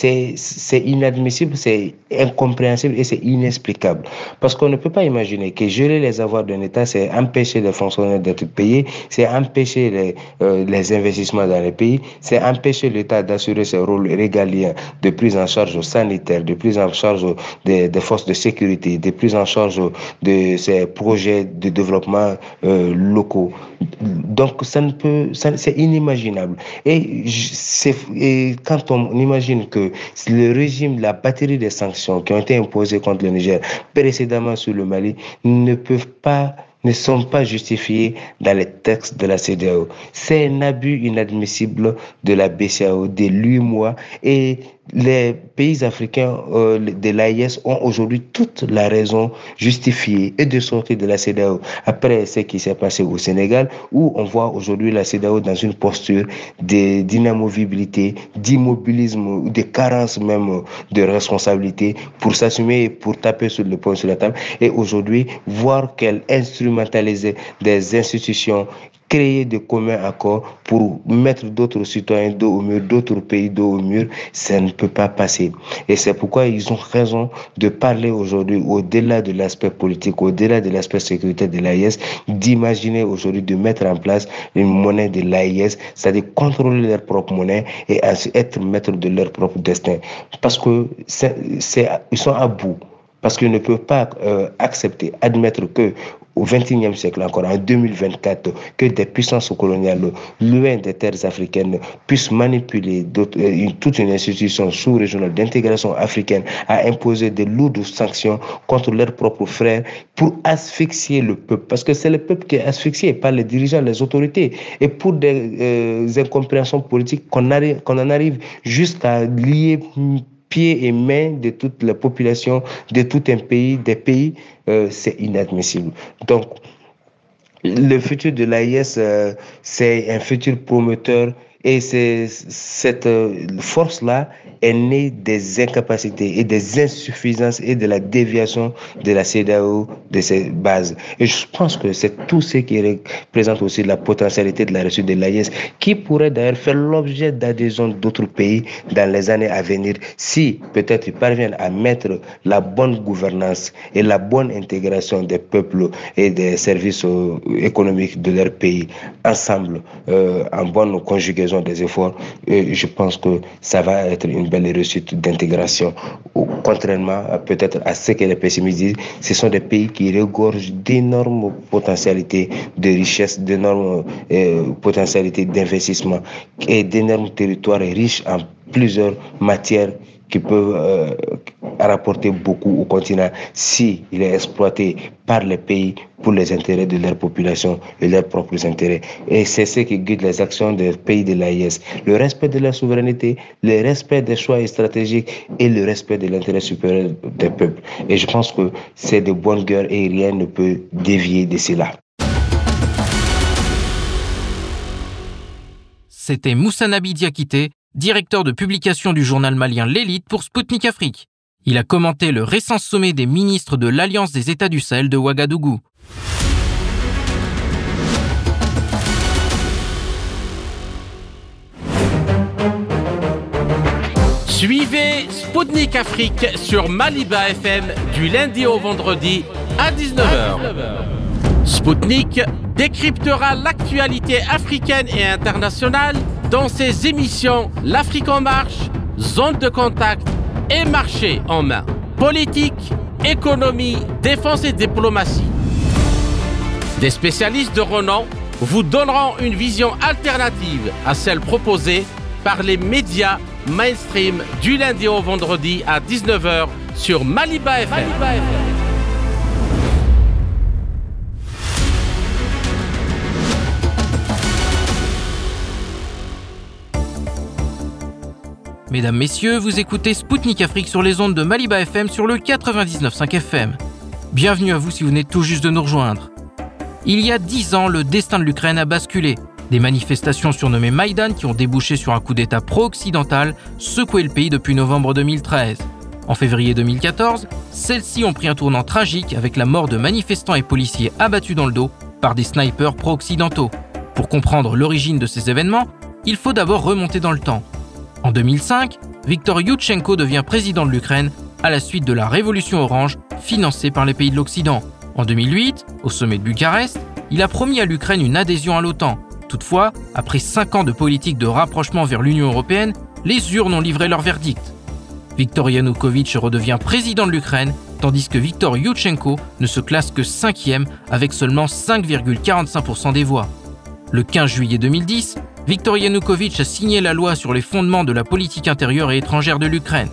inadmissible, c'est incompréhensible et c'est inexplicable. Parce qu'on ne peut pas imaginer que gérer les avoirs d'un État, c'est empêcher les fonctionnaires d'être payés, c'est empêcher les, euh, les investissements dans les pays, c'est empêcher l'État d'assurer ses rôles régaliens de prise en charge sanitaire, de prise en charge des, des forces de sécurité, de prise en charge de ces projets de développement euh, locaux. Donc, ça ne peut, c'est inimaginable. Et, et quand on imagine que le régime, la batterie des sanctions qui ont été imposées contre le Niger précédemment sur le Mali ne peuvent pas ne sont pas justifiés dans les textes de la CDAO. C'est un abus inadmissible de la BCAO, de l'UMOA et les pays africains euh, de l'AIS ont aujourd'hui toute la raison justifiée et de sortir de la CEDEAO après ce qui s'est passé au Sénégal où on voit aujourd'hui la CEDEAO dans une posture d'inamovibilité, d'immobilisme, de carence même de responsabilité pour s'assumer pour taper sur le point sur la table. Et aujourd'hui voir qu'elle instrumentalise des institutions créer de communs accords pour mettre d'autres citoyens dos au mur, d'autres pays dos au mur, ça ne peut pas passer. Et c'est pourquoi ils ont raison de parler aujourd'hui, au-delà de l'aspect politique, au-delà de l'aspect sécuritaire de l'AIS, d'imaginer aujourd'hui de mettre en place une monnaie de l'AIS, c'est-à-dire contrôler leur propre monnaie et être maître de leur propre destin. Parce que c'est, ils sont à bout parce qu'ils ne peuvent pas euh, accepter, admettre que au XXIe siècle encore, en 2024, que des puissances coloniales loin des terres africaines puissent manipuler euh, toute une institution sous-régionale d'intégration africaine à imposer de lourdes sanctions contre leurs propres frères pour asphyxier le peuple. Parce que c'est le peuple qui est asphyxié par les dirigeants, les autorités. Et pour des euh, incompréhensions politiques, qu'on en arrive jusqu'à lier pieds et mains de toute la population de tout un pays, des pays, euh, c'est inadmissible. Donc, le futur de l'AIS, euh, c'est un futur promoteur Et c'est cette euh, force-là est née des incapacités et des insuffisances et de la déviation de la CEDAO de ses bases. Et je pense que c'est tout ce qui représente aussi la potentialité de la réussite de l'AIS, qui pourrait d'ailleurs faire l'objet d'adhésion d'autres pays dans les années à venir si peut-être ils parviennent à mettre la bonne gouvernance et la bonne intégration des peuples et des services euh, économiques de leur pays ensemble euh, en bonne conjugaison des efforts. Je pense que ça va être une belle réussite d'intégration. Contrairement peut-être à ce que les pessimistes disent, ce sont des pays qui regorgent d'énormes potentialités de richesse, d'énormes euh, potentialités d'investissement et d'énormes territoires riches en plusieurs matières qui peuvent euh, rapporter beaucoup au continent si est exploité par les pays pour les intérêts de leur population et leurs propres intérêts. Et c'est ce qui guide les actions des pays de l'AIS. Le respect de la souveraineté, le respect des choix stratégiques et le respect de l'intérêt supérieur des peuples. Et je pense que c'est de bonne guerre et rien ne peut dévier de cela. C'était Moussa Nabi Diakité, directeur de publication du journal malien L'Élite pour Sputnik Afrique. Il a commenté le récent sommet des ministres de l'Alliance des États du Sahel de Ouagadougou. Suivez Sputnik Afrique sur Maliba FM du lundi au vendredi à 19h. Sputnik décryptera l'actualité africaine et internationale dans ses émissions L'Afrique en marche, Zone de contact et Marché en main. Politique, économie, défense et diplomatie. Des spécialistes de renom vous donneront une vision alternative à celle proposée par les médias mainstream du lundi au vendredi à 19h sur Maliba FM. Mesdames, Messieurs, vous écoutez Spoutnik Afrique sur les ondes de Maliba FM sur le 99.5 FM. Bienvenue à vous si vous venez tout juste de nous rejoindre. Il y a dix ans, le destin de l'Ukraine a basculé. Des manifestations surnommées Maïdan qui ont débouché sur un coup d'État pro-occidental secouaient le pays depuis novembre 2013. En février 2014, celles-ci ont pris un tournant tragique avec la mort de manifestants et policiers abattus dans le dos par des snipers pro-occidentaux. Pour comprendre l'origine de ces événements, il faut d'abord remonter dans le temps. En 2005, Viktor Yushchenko devient président de l'Ukraine à la suite de la révolution orange financée par les pays de l'Occident. En 2008, au sommet de Bucarest, il a promis à l'Ukraine une adhésion à l'OTAN. Toutefois, après cinq ans de politique de rapprochement vers l'Union européenne, les urnes ont livré leur verdict. Viktor Yanukovych redevient président de l'Ukraine, tandis que Viktor Yushchenko ne se classe que cinquième avec seulement 5,45% des voix. Le 15 juillet 2010, Viktor Yanukovych a signé la loi sur les fondements de la politique intérieure et étrangère de l'Ukraine.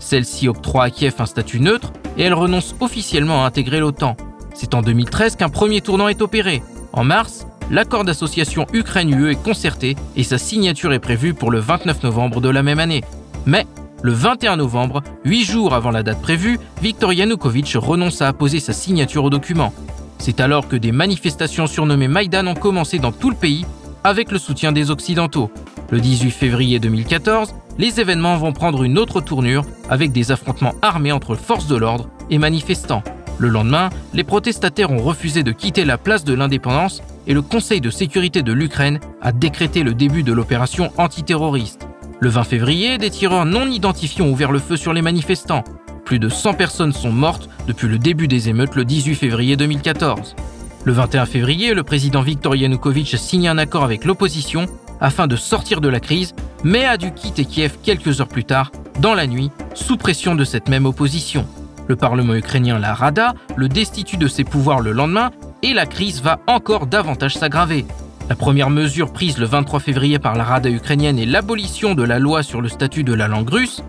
Celle-ci octroie à Kiev un statut neutre et elle renonce officiellement à intégrer l'OTAN. C'est en 2013 qu'un premier tournant est opéré. En mars, l'accord d'association Ukraine-UE est concerté et sa signature est prévue pour le 29 novembre de la même année. Mais le 21 novembre, huit jours avant la date prévue, Viktor Yanukovych renonce à apposer sa signature au document. C'est alors que des manifestations surnommées Maïdan ont commencé dans tout le pays avec le soutien des Occidentaux. Le 18 février 2014, les événements vont prendre une autre tournure avec des affrontements armés entre forces de l'ordre et manifestants. Le lendemain, les protestataires ont refusé de quitter la place de l'indépendance et le Conseil de sécurité de l'Ukraine a décrété le début de l'opération antiterroriste. Le 20 février, des tireurs non identifiés ont ouvert le feu sur les manifestants. Plus de 100 personnes sont mortes depuis le début des émeutes le 18 février 2014. Le 21 février, le président Viktor Yanukovych a signé un accord avec l'opposition afin de sortir de la crise, mais a dû quitter Kiev quelques heures plus tard, dans la nuit, sous pression de cette même opposition. Le Parlement ukrainien, la Rada, le destitue de ses pouvoirs le lendemain et la crise va encore davantage s'aggraver. La première mesure prise le 23 février par la Rada ukrainienne est l'abolition de la loi sur le statut de la langue russe,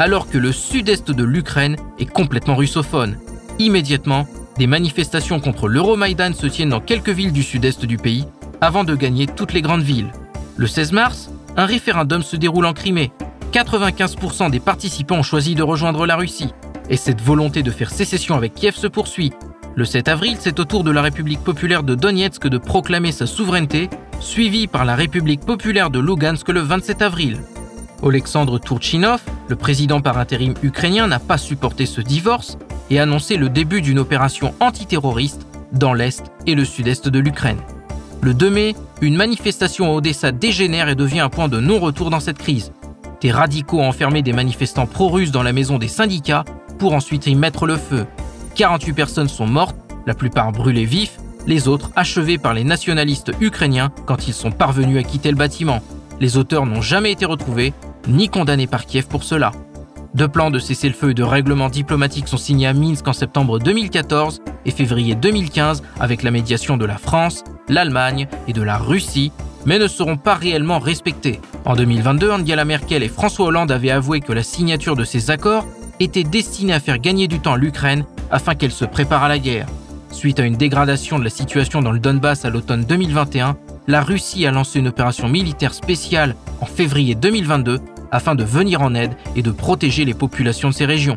alors que le sud-est de l'Ukraine est complètement russophone. Immédiatement, des manifestations contre l'Euromaïdan se tiennent dans quelques villes du sud-est du pays, avant de gagner toutes les grandes villes. Le 16 mars, un référendum se déroule en Crimée. 95% des participants ont choisi de rejoindre la Russie. Et cette volonté de faire sécession avec Kiev se poursuit. Le 7 avril, c'est au tour de la République populaire de Donetsk de proclamer sa souveraineté suivi par la République populaire de Lugansk le 27 avril. Alexandre Turchinov, le président par intérim ukrainien, n'a pas supporté ce divorce et annoncé le début d'une opération antiterroriste dans l'est et le sud-est de l'Ukraine. Le 2 mai, une manifestation à Odessa dégénère et devient un point de non-retour dans cette crise. Des radicaux ont enfermé des manifestants pro-russes dans la maison des syndicats pour ensuite y mettre le feu. 48 personnes sont mortes, la plupart brûlées vifs, les autres achevées par les nationalistes ukrainiens quand ils sont parvenus à quitter le bâtiment. Les auteurs n'ont jamais été retrouvés, ni condamnés par Kiev pour cela. Deux plans de cessez-le-feu et de règlement diplomatique sont signés à Minsk en septembre 2014 et février 2015 avec la médiation de la France, l'Allemagne et de la Russie, mais ne seront pas réellement respectés. En 2022, Angela Merkel et François Hollande avaient avoué que la signature de ces accords était destinée à faire gagner du temps l'Ukraine afin qu'elle se prépare à la guerre. Suite à une dégradation de la situation dans le Donbass à l'automne 2021, la Russie a lancé une opération militaire spéciale en février 2022 afin de venir en aide et de protéger les populations de ces régions.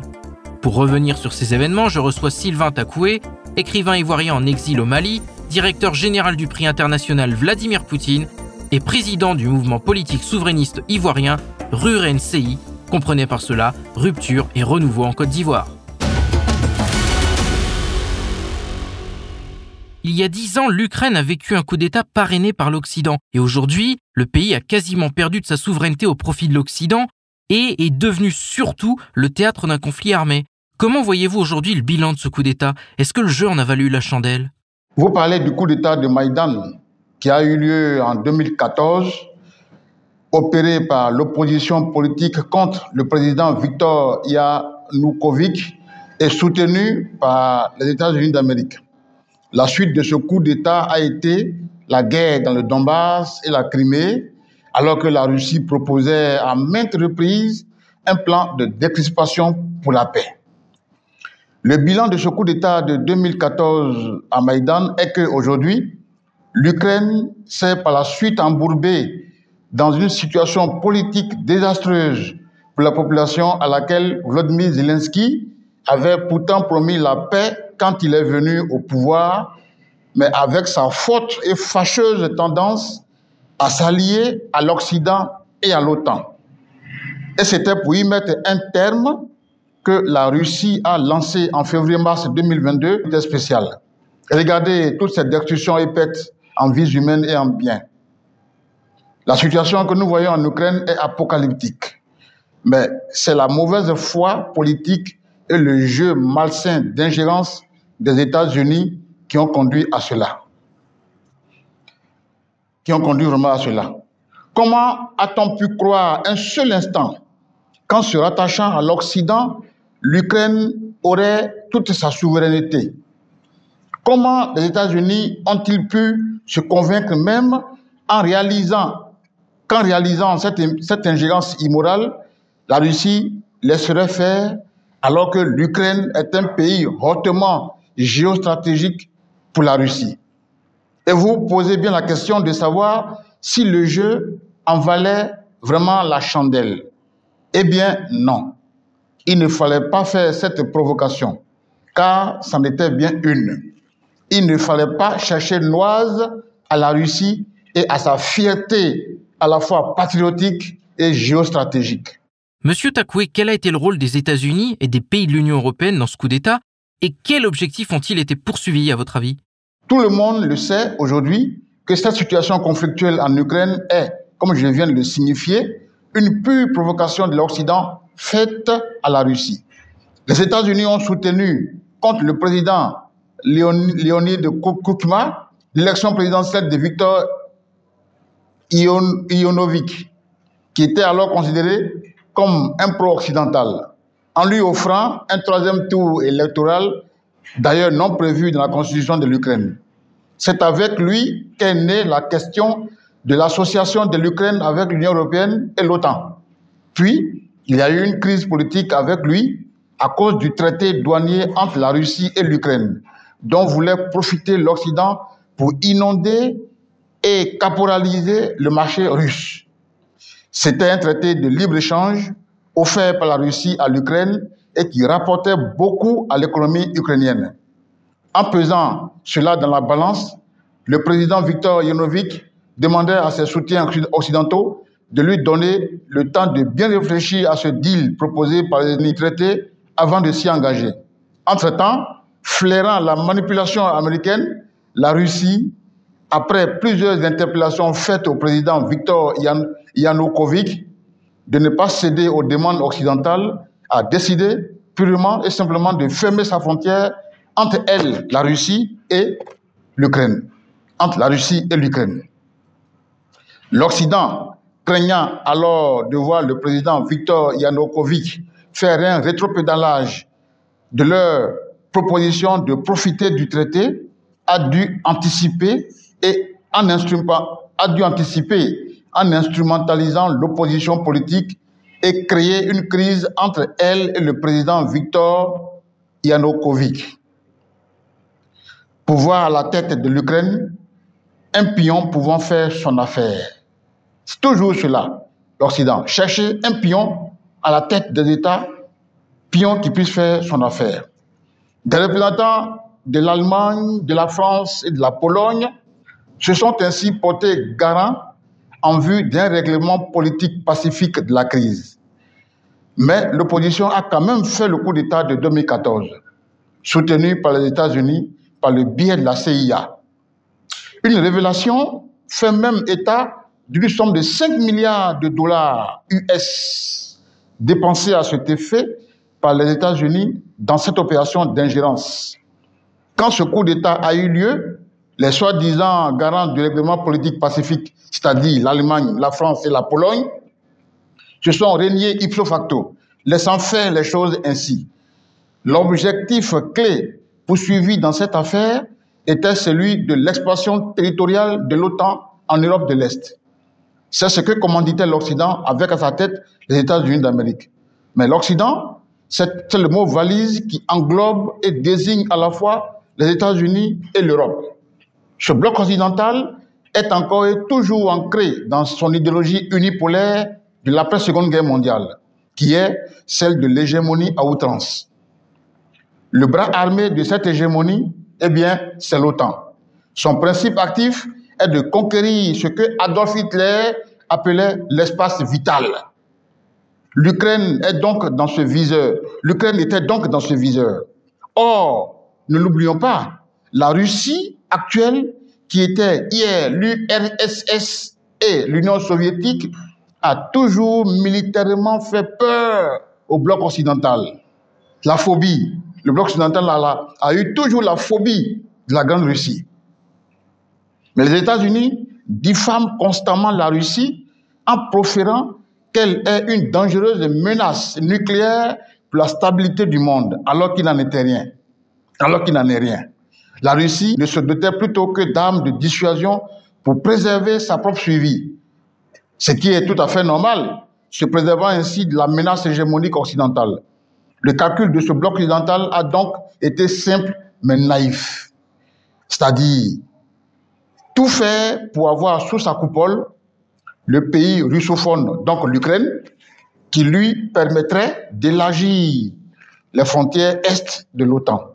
Pour revenir sur ces événements, je reçois Sylvain Takoué, écrivain ivoirien en exil au Mali, directeur général du prix international Vladimir Poutine et président du mouvement politique souverainiste ivoirien RURNCI, comprenez par cela rupture et renouveau en Côte d'Ivoire. Il y a dix ans, l'Ukraine a vécu un coup d'État parrainé par l'Occident. Et aujourd'hui, le pays a quasiment perdu de sa souveraineté au profit de l'Occident et est devenu surtout le théâtre d'un conflit armé. Comment voyez-vous aujourd'hui le bilan de ce coup d'État? Est-ce que le jeu en a valu la chandelle? Vous parlez du coup d'État de Maïdan qui a eu lieu en 2014, opéré par l'opposition politique contre le président Viktor Yanukovych et soutenu par les États-Unis d'Amérique. La suite de ce coup d'État a été la guerre dans le Donbass et la Crimée, alors que la Russie proposait à maintes reprises un plan de décrispation pour la paix. Le bilan de ce coup d'État de 2014 à Maïdan est qu'aujourd'hui, l'Ukraine s'est par la suite embourbée dans une situation politique désastreuse pour la population à laquelle Vladimir Zelensky avait pourtant promis la paix quand il est venu au pouvoir, mais avec sa forte et fâcheuse tendance à s'allier à l'Occident et à l'OTAN. Et c'était pour y mettre un terme que la Russie a lancé en février-mars 2022 des spécial. Regardez toute cette destruction épète en vies humaines et en biens. La situation que nous voyons en Ukraine est apocalyptique. Mais c'est la mauvaise foi politique et le jeu malsain d'ingérence des États-Unis qui ont conduit à cela. Qui ont conduit vraiment à cela. Comment a-t-on pu croire un seul instant qu'en se rattachant à l'Occident, l'Ukraine aurait toute sa souveraineté? Comment les États-Unis ont-ils pu se convaincre même en réalisant qu'en réalisant cette, cette ingérence immorale, la Russie laisserait faire alors que l'Ukraine est un pays hautement géostratégique pour la Russie. Et vous posez bien la question de savoir si le jeu en valait vraiment la chandelle. Eh bien, non. Il ne fallait pas faire cette provocation, car c'en était bien une. Il ne fallait pas chercher noise à la Russie et à sa fierté à la fois patriotique et géostratégique. Monsieur Takoué, quel a été le rôle des États-Unis et des pays de l'Union européenne dans ce coup d'État et quels objectifs ont-ils été poursuivis à votre avis? Tout le monde le sait aujourd'hui que cette situation conflictuelle en Ukraine est, comme je viens de le signifier, une pure provocation de l'Occident faite à la Russie. Les États-Unis ont soutenu contre le président Leonid Kukma l'élection présidentielle de Viktor Ionovic, qui était alors considéré comme un pro-occidental, en lui offrant un troisième tour électoral, d'ailleurs non prévu dans la constitution de l'Ukraine. C'est avec lui qu'est née la question de l'association de l'Ukraine avec l'Union européenne et l'OTAN. Puis, il y a eu une crise politique avec lui à cause du traité douanier entre la Russie et l'Ukraine, dont voulait profiter l'Occident pour inonder et caporaliser le marché russe. C'était un traité de libre-échange offert par la Russie à l'Ukraine et qui rapportait beaucoup à l'économie ukrainienne. En pesant cela dans la balance, le président Viktor Yanukovych demandait à ses soutiens occidentaux de lui donner le temps de bien réfléchir à ce deal proposé par les traités avant de s'y engager. Entre-temps, flairant la manipulation américaine, la Russie, après plusieurs interpellations faites au président Viktor Yanukovych de ne pas céder aux demandes occidentales, a décidé purement et simplement de fermer sa frontière entre elle, la Russie, et l'Ukraine. Entre la Russie et l'Ukraine. L'Occident, craignant alors de voir le président Viktor Yanukovych faire un rétropédalage de leur proposition de profiter du traité, a dû anticiper et en a dû anticiper en instrumentalisant l'opposition politique et créer une crise entre elle et le président Viktor Yanukovych. Pouvoir à la tête de l'Ukraine, un pion pouvant faire son affaire. C'est toujours cela, l'Occident. Chercher un pion à la tête des États, pion qui puisse faire son affaire. Des représentants de l'Allemagne, de la France et de la Pologne se sont ainsi portés garants en vue d'un règlement politique pacifique de la crise. Mais l'opposition a quand même fait le coup d'État de 2014, soutenu par les États-Unis par le biais de la CIA. Une révélation fait même état d'une somme de 5 milliards de dollars US dépensés à cet effet par les États-Unis dans cette opération d'ingérence. Quand ce coup d'État a eu lieu, les soi-disant garants du règlement politique pacifique, c'est-à-dire l'Allemagne, la France et la Pologne, se sont régnés ipso facto, laissant faire les choses ainsi. L'objectif clé poursuivi dans cette affaire était celui de l'expansion territoriale de l'OTAN en Europe de l'Est. C'est ce que commanditait l'Occident avec à sa tête les États-Unis d'Amérique. Mais l'Occident, c'est le mot valise qui englobe et désigne à la fois les États-Unis et l'Europe. Ce bloc occidental est encore et toujours ancré dans son idéologie unipolaire de l'après-seconde guerre mondiale, qui est celle de l'hégémonie à outrance. Le bras armé de cette hégémonie, eh bien, c'est l'OTAN. Son principe actif est de conquérir ce que Adolf Hitler appelait l'espace vital. L'Ukraine est donc dans ce viseur. L'Ukraine était donc dans ce viseur. Or, ne l'oublions pas, la Russie actuelle, qui était hier l'URSS et l'Union soviétique, a toujours militairement fait peur au bloc occidental. La phobie, le bloc occidental a, a eu toujours la phobie de la Grande Russie. Mais les États-Unis diffament constamment la Russie en proférant qu'elle est une dangereuse menace nucléaire pour la stabilité du monde, alors qu'il n'en était rien. Alors qu'il n'en est rien. La Russie ne se dotait plutôt que d'armes de dissuasion pour préserver sa propre survie, ce qui est tout à fait normal, se préservant ainsi de la menace hégémonique occidentale. Le calcul de ce bloc occidental a donc été simple mais naïf. C'est-à-dire tout faire pour avoir sous sa coupole le pays russophone, donc l'Ukraine, qui lui permettrait d'élargir les frontières est de l'OTAN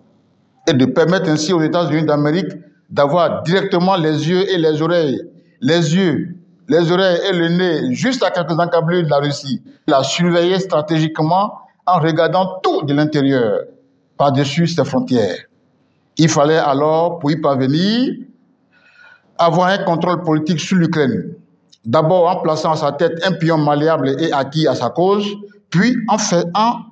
et de permettre ainsi aux États-Unis d'Amérique d'avoir directement les yeux et les oreilles, les yeux, les oreilles et le nez juste à quelques encablures de la Russie, la surveiller stratégiquement en regardant tout de l'intérieur, par-dessus ses frontières. Il fallait alors, pour y parvenir, avoir un contrôle politique sur l'Ukraine. D'abord en plaçant à sa tête un pion malléable et acquis à sa cause, puis en,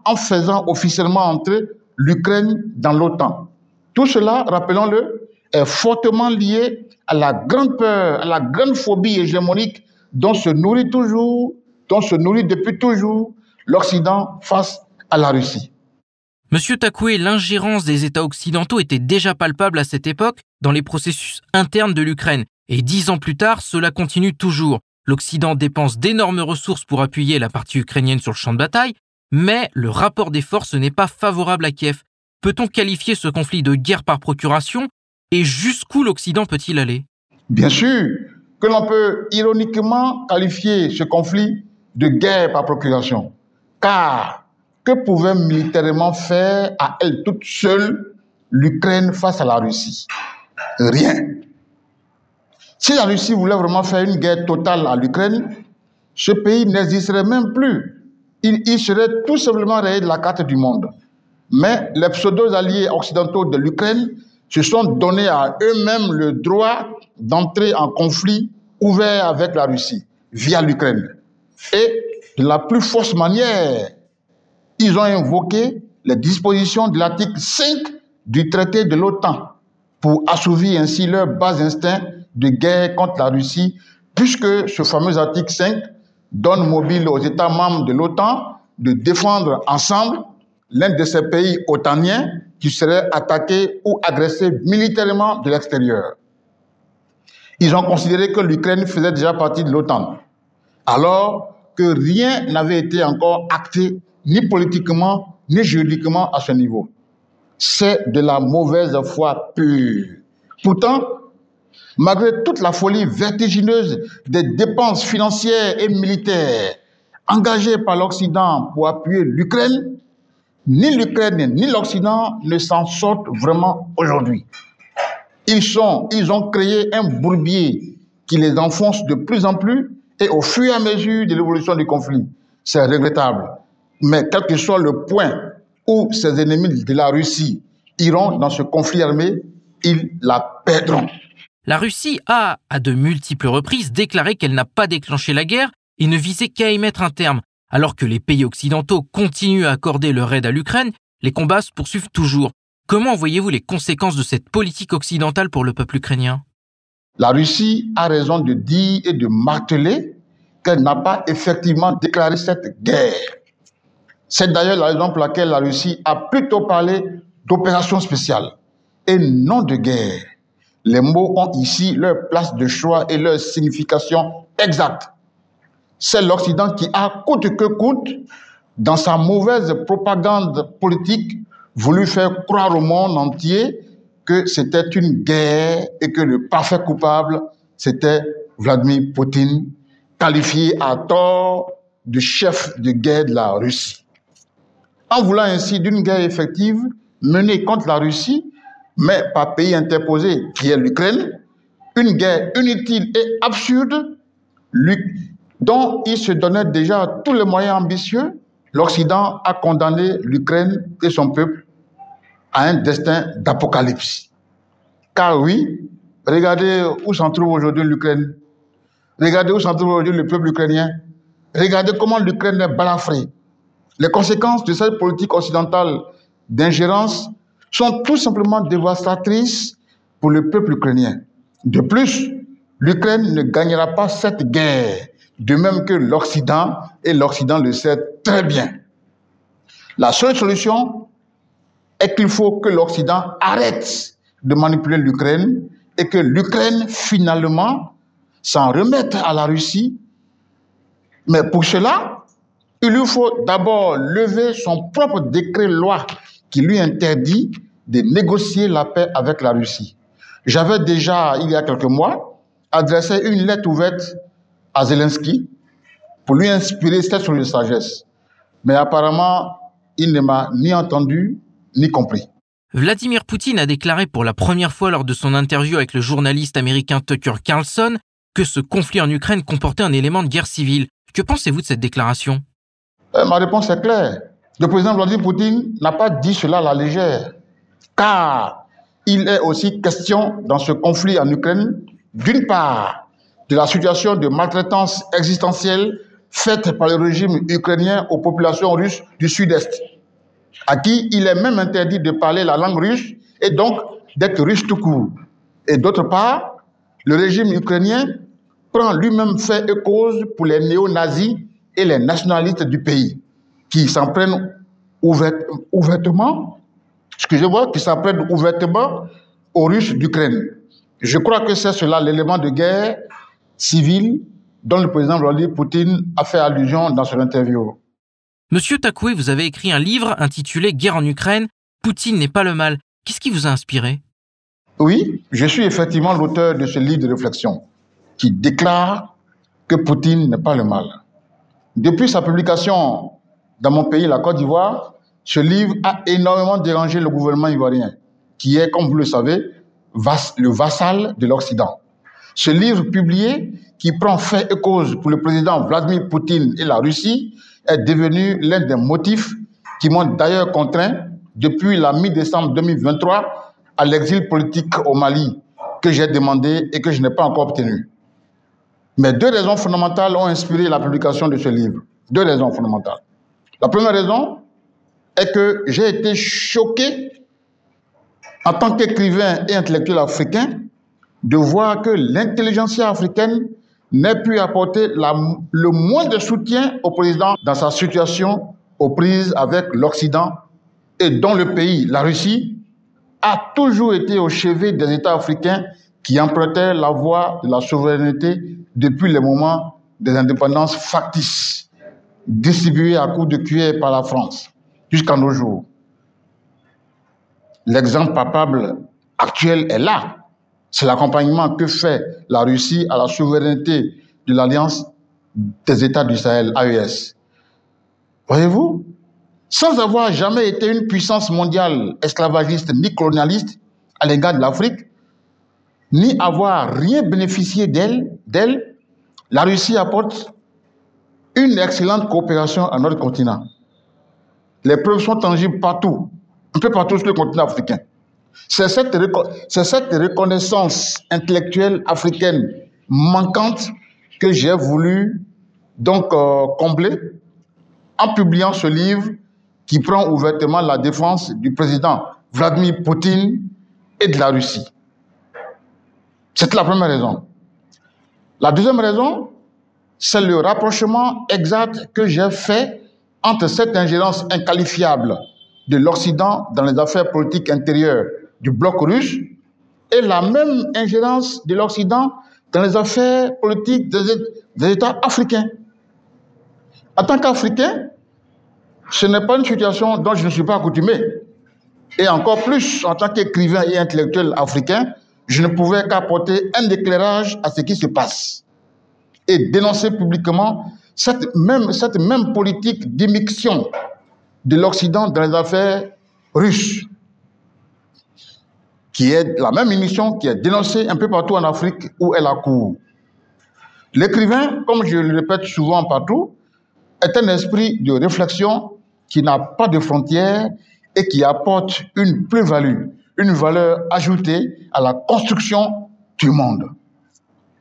en faisant officiellement entrer l'Ukraine dans l'OTAN. Tout cela, rappelons-le, est fortement lié à la grande peur, à la grande phobie hégémonique dont se nourrit toujours, dont se nourrit depuis toujours l'Occident face à la Russie. Monsieur Takoué, l'ingérence des États occidentaux était déjà palpable à cette époque dans les processus internes de l'Ukraine. Et dix ans plus tard, cela continue toujours. L'Occident dépense d'énormes ressources pour appuyer la partie ukrainienne sur le champ de bataille, mais le rapport des forces n'est pas favorable à Kiev. Peut-on qualifier ce conflit de guerre par procuration Et jusqu'où l'Occident peut-il aller? Bien sûr que l'on peut ironiquement qualifier ce conflit de guerre par procuration. Car que pouvait militairement faire à elle toute seule l'Ukraine face à la Russie? Rien. Si la Russie voulait vraiment faire une guerre totale à l'Ukraine, ce pays n'existerait même plus. Il, il serait tout simplement rayé de la carte du monde. Mais les pseudo-alliés occidentaux de l'Ukraine se sont donnés à eux-mêmes le droit d'entrer en conflit ouvert avec la Russie via l'Ukraine. Et de la plus fausse manière, ils ont invoqué les dispositions de l'article 5 du traité de l'OTAN pour assouvir ainsi leur bas instinct de guerre contre la Russie, puisque ce fameux article 5 donne mobile aux États membres de l'OTAN de défendre ensemble l'un de ces pays otaniens qui serait attaqué ou agressé militairement de l'extérieur. Ils ont considéré que l'Ukraine faisait déjà partie de l'OTAN, alors que rien n'avait été encore acté, ni politiquement, ni juridiquement à ce niveau. C'est de la mauvaise foi pure. Pourtant, malgré toute la folie vertigineuse des dépenses financières et militaires engagées par l'Occident pour appuyer l'Ukraine, ni l'Ukraine ni l'Occident ne s'en sortent vraiment aujourd'hui. Ils, sont, ils ont créé un bourbier qui les enfonce de plus en plus et au fur et à mesure de l'évolution du conflit. C'est regrettable. Mais quel que soit le point où ces ennemis de la Russie iront dans ce conflit armé, ils la perdront. La Russie a, à de multiples reprises, déclaré qu'elle n'a pas déclenché la guerre et ne visait qu'à y mettre un terme. Alors que les pays occidentaux continuent à accorder leur aide à l'Ukraine, les combats se poursuivent toujours. Comment voyez-vous les conséquences de cette politique occidentale pour le peuple ukrainien? La Russie a raison de dire et de marteler qu'elle n'a pas effectivement déclaré cette guerre. C'est d'ailleurs la raison pour laquelle la Russie a plutôt parlé d'opération spéciale et non de guerre. Les mots ont ici leur place de choix et leur signification exacte. C'est l'Occident qui a, coûte que coûte, dans sa mauvaise propagande politique, voulu faire croire au monde entier que c'était une guerre et que le parfait coupable, c'était Vladimir Poutine, qualifié à tort de chef de guerre de la Russie. En voulant ainsi d'une guerre effective menée contre la Russie, mais par pays interposé qui est l'Ukraine, une guerre inutile et absurde, dont il se donnait déjà tous les moyens ambitieux, l'Occident a condamné l'Ukraine et son peuple à un destin d'apocalypse. Car oui, regardez où s'en trouve aujourd'hui l'Ukraine. Regardez où s'en trouve aujourd'hui le peuple ukrainien. Regardez comment l'Ukraine est balafrée. Les conséquences de cette politique occidentale d'ingérence sont tout simplement dévastatrices pour le peuple ukrainien. De plus, l'Ukraine ne gagnera pas cette guerre de même que l'Occident, et l'Occident le sait très bien. La seule solution est qu'il faut que l'Occident arrête de manipuler l'Ukraine et que l'Ukraine, finalement, s'en remette à la Russie. Mais pour cela, il lui faut d'abord lever son propre décret-loi qui lui interdit de négocier la paix avec la Russie. J'avais déjà, il y a quelques mois, adressé une lettre ouverte à Zelensky pour lui inspirer cette de sagesse. Mais apparemment, il ne m'a ni entendu ni compris. Vladimir Poutine a déclaré pour la première fois lors de son interview avec le journaliste américain Tucker Carlson que ce conflit en Ukraine comportait un élément de guerre civile. Que pensez-vous de cette déclaration? Euh, Ma réponse est claire. Le président Vladimir Poutine n'a pas dit cela à la légère, car il est aussi question dans ce conflit en Ukraine, d'une part, de la situation de maltraitance existentielle faite par le régime ukrainien aux populations russes du Sud-Est, à qui il est même interdit de parler la langue russe et donc d'être russe tout court. Et d'autre part, le régime ukrainien prend lui-même fait et cause pour les néo-nazis et les nationalistes du pays, qui s'en prennent ouvertement, vois, qui s'en ouvertement aux Russes d'Ukraine. Je crois que c'est cela l'élément de guerre civile dont le président Vladimir Poutine a fait allusion dans son interview. Monsieur Takoué, vous avez écrit un livre intitulé Guerre en Ukraine. Poutine n'est pas le mal. Qu'est-ce qui vous a inspiré? Oui, je suis effectivement l'auteur de ce livre de réflexion qui déclare que Poutine n'est pas le mal. Depuis sa publication dans mon pays, la Côte d'Ivoire, ce livre a énormément dérangé le gouvernement ivoirien, qui est, comme vous le savez, le vassal de l'Occident. Ce livre publié, qui prend fait et cause pour le président Vladimir Poutine et la Russie, est devenu l'un des motifs qui m'ont d'ailleurs contraint, depuis la mi-décembre 2023, à l'exil politique au Mali, que j'ai demandé et que je n'ai pas encore obtenu. Mais deux raisons fondamentales ont inspiré la publication de ce livre. Deux raisons fondamentales. La première raison est que j'ai été choqué en tant qu'écrivain et intellectuel africain de voir que l'intelligentsia africaine n'ait pu apporter le moins de soutien au président dans sa situation aux prises avec l'Occident et dont le pays, la Russie, a toujours été au chevet des États africains qui empruntaient la voie de la souveraineté depuis le moment des indépendances factices distribuées à coups de cuillère par la France jusqu'à nos jours. L'exemple papable actuel est là. C'est l'accompagnement que fait la Russie à la souveraineté de l'Alliance des États du Sahel, AES. Voyez-vous? Sans avoir jamais été une puissance mondiale esclavagiste ni colonialiste à l'égard de l'Afrique, ni avoir rien bénéficié d'elle, d'elle, la Russie apporte une excellente coopération à notre continent. Les preuves sont tangibles partout, un peu partout sur le continent africain. C'est cette, reconnaissance intellectuelle africaine manquante que j'ai voulu donc euh, combler en publiant ce livre qui prend ouvertement la défense du président Vladimir Poutine et de la Russie. C'est la première raison. La deuxième raison, c'est le rapprochement exact que j'ai fait entre cette ingérence inqualifiable de l'Occident dans les affaires politiques intérieures du bloc russe et la même ingérence de l'Occident dans les affaires politiques des, États africains. En tant qu'Africain, ce n'est pas une situation dont je ne suis pas accoutumé. Et encore plus, en tant qu'écrivain et intellectuel africain, je ne pouvais qu'apporter un éclairage à ce qui se passe et dénoncer publiquement cette même, politique d'immixtion de l'Occident dans les affaires russes qui est la même émission qui est dénoncée un peu partout en Afrique où elle a cours. L'écrivain, comme je le répète souvent partout, est un esprit de réflexion qui n'a pas de frontières et qui apporte une plus-value, une valeur ajoutée à la construction du monde.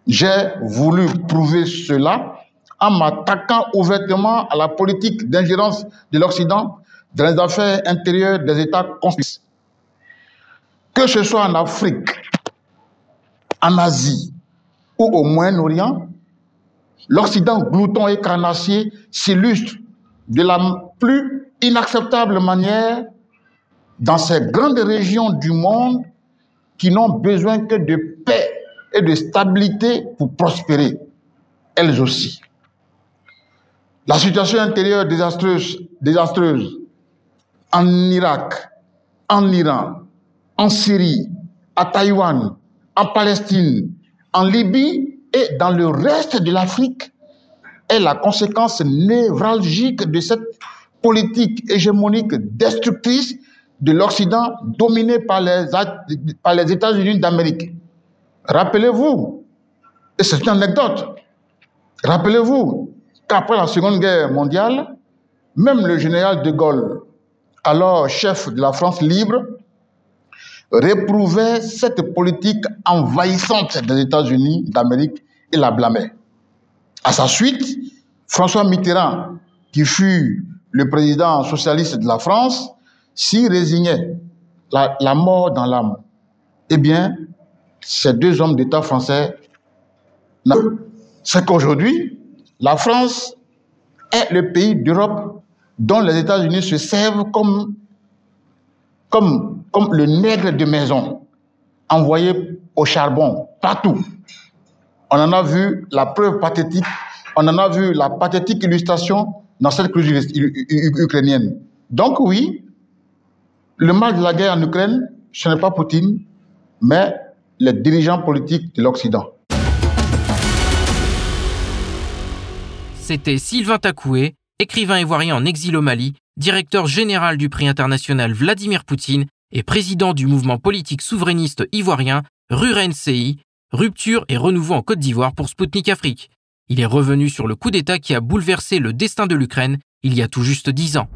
J'ai voulu prouver cela en m'attaquant ouvertement à la politique d'ingérence de l'Occident dans les affaires intérieures des États constitués que ce soit en Afrique, en Asie ou au Moyen-Orient, l'Occident glouton et carnassier s'illustre de la plus inacceptable manière dans ces grandes régions du monde qui n'ont besoin que de paix et de stabilité pour prospérer, elles aussi. La situation intérieure désastreuse, désastreuse en Irak, en Iran, en Syrie, à Taïwan, en Palestine, en Libye et dans le reste de l'Afrique est la conséquence névralgique de cette politique hégémonique destructrice de l'Occident dominé par les, par les États-Unis d'Amérique. Rappelez-vous, et c'est une anecdote, rappelez-vous qu'après la Seconde Guerre mondiale, même le général de Gaulle, alors chef de la France libre, réprouvait cette politique envahissante des États-Unis d'Amérique et la blâmait. À sa suite, François Mitterrand, qui fut le président socialiste de la France, s'y résignait, la, mort dans l'âme. Eh bien, ces deux hommes d'État français, c'est qu'aujourd'hui, la France est le pays d'Europe dont les États-Unis se servent comme comme le nègre de maison, envoyé au charbon, partout. On en a vu la preuve pathétique, on en a vu la pathétique illustration dans cette crise ukrainienne. Donc oui, le mal de la guerre en Ukraine, ce n'est pas Poutine, mais les dirigeants politiques de l'Occident. C'était Sylvain Takoué, écrivain ivoirien en exil au Mali, directeur général du prix international Vladimir Poutine et président du mouvement politique souverainiste ivoirien RURNCI, rupture et renouveau en Côte d'Ivoire pour Spoutnik Afrique. Il est revenu sur le coup d'État qui a bouleversé le destin de l'Ukraine il y a tout juste dix ans.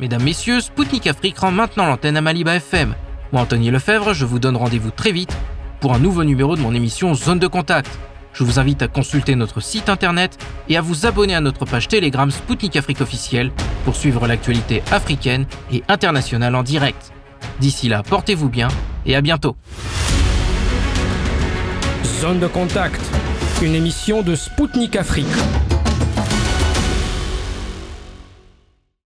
Mesdames, Messieurs, Spoutnik Afrique rend maintenant l'antenne à Maliba FM. Moi, Anthony Lefebvre, je vous donne rendez-vous très vite pour un nouveau numéro de mon émission Zone de Contact. Je vous invite à consulter notre site internet et à vous abonner à notre page Telegram Spoutnik Afrique officielle pour suivre l'actualité africaine et internationale en direct. D'ici là, portez-vous bien et à bientôt. Zone de contact, une émission de Spoutnik Afrique.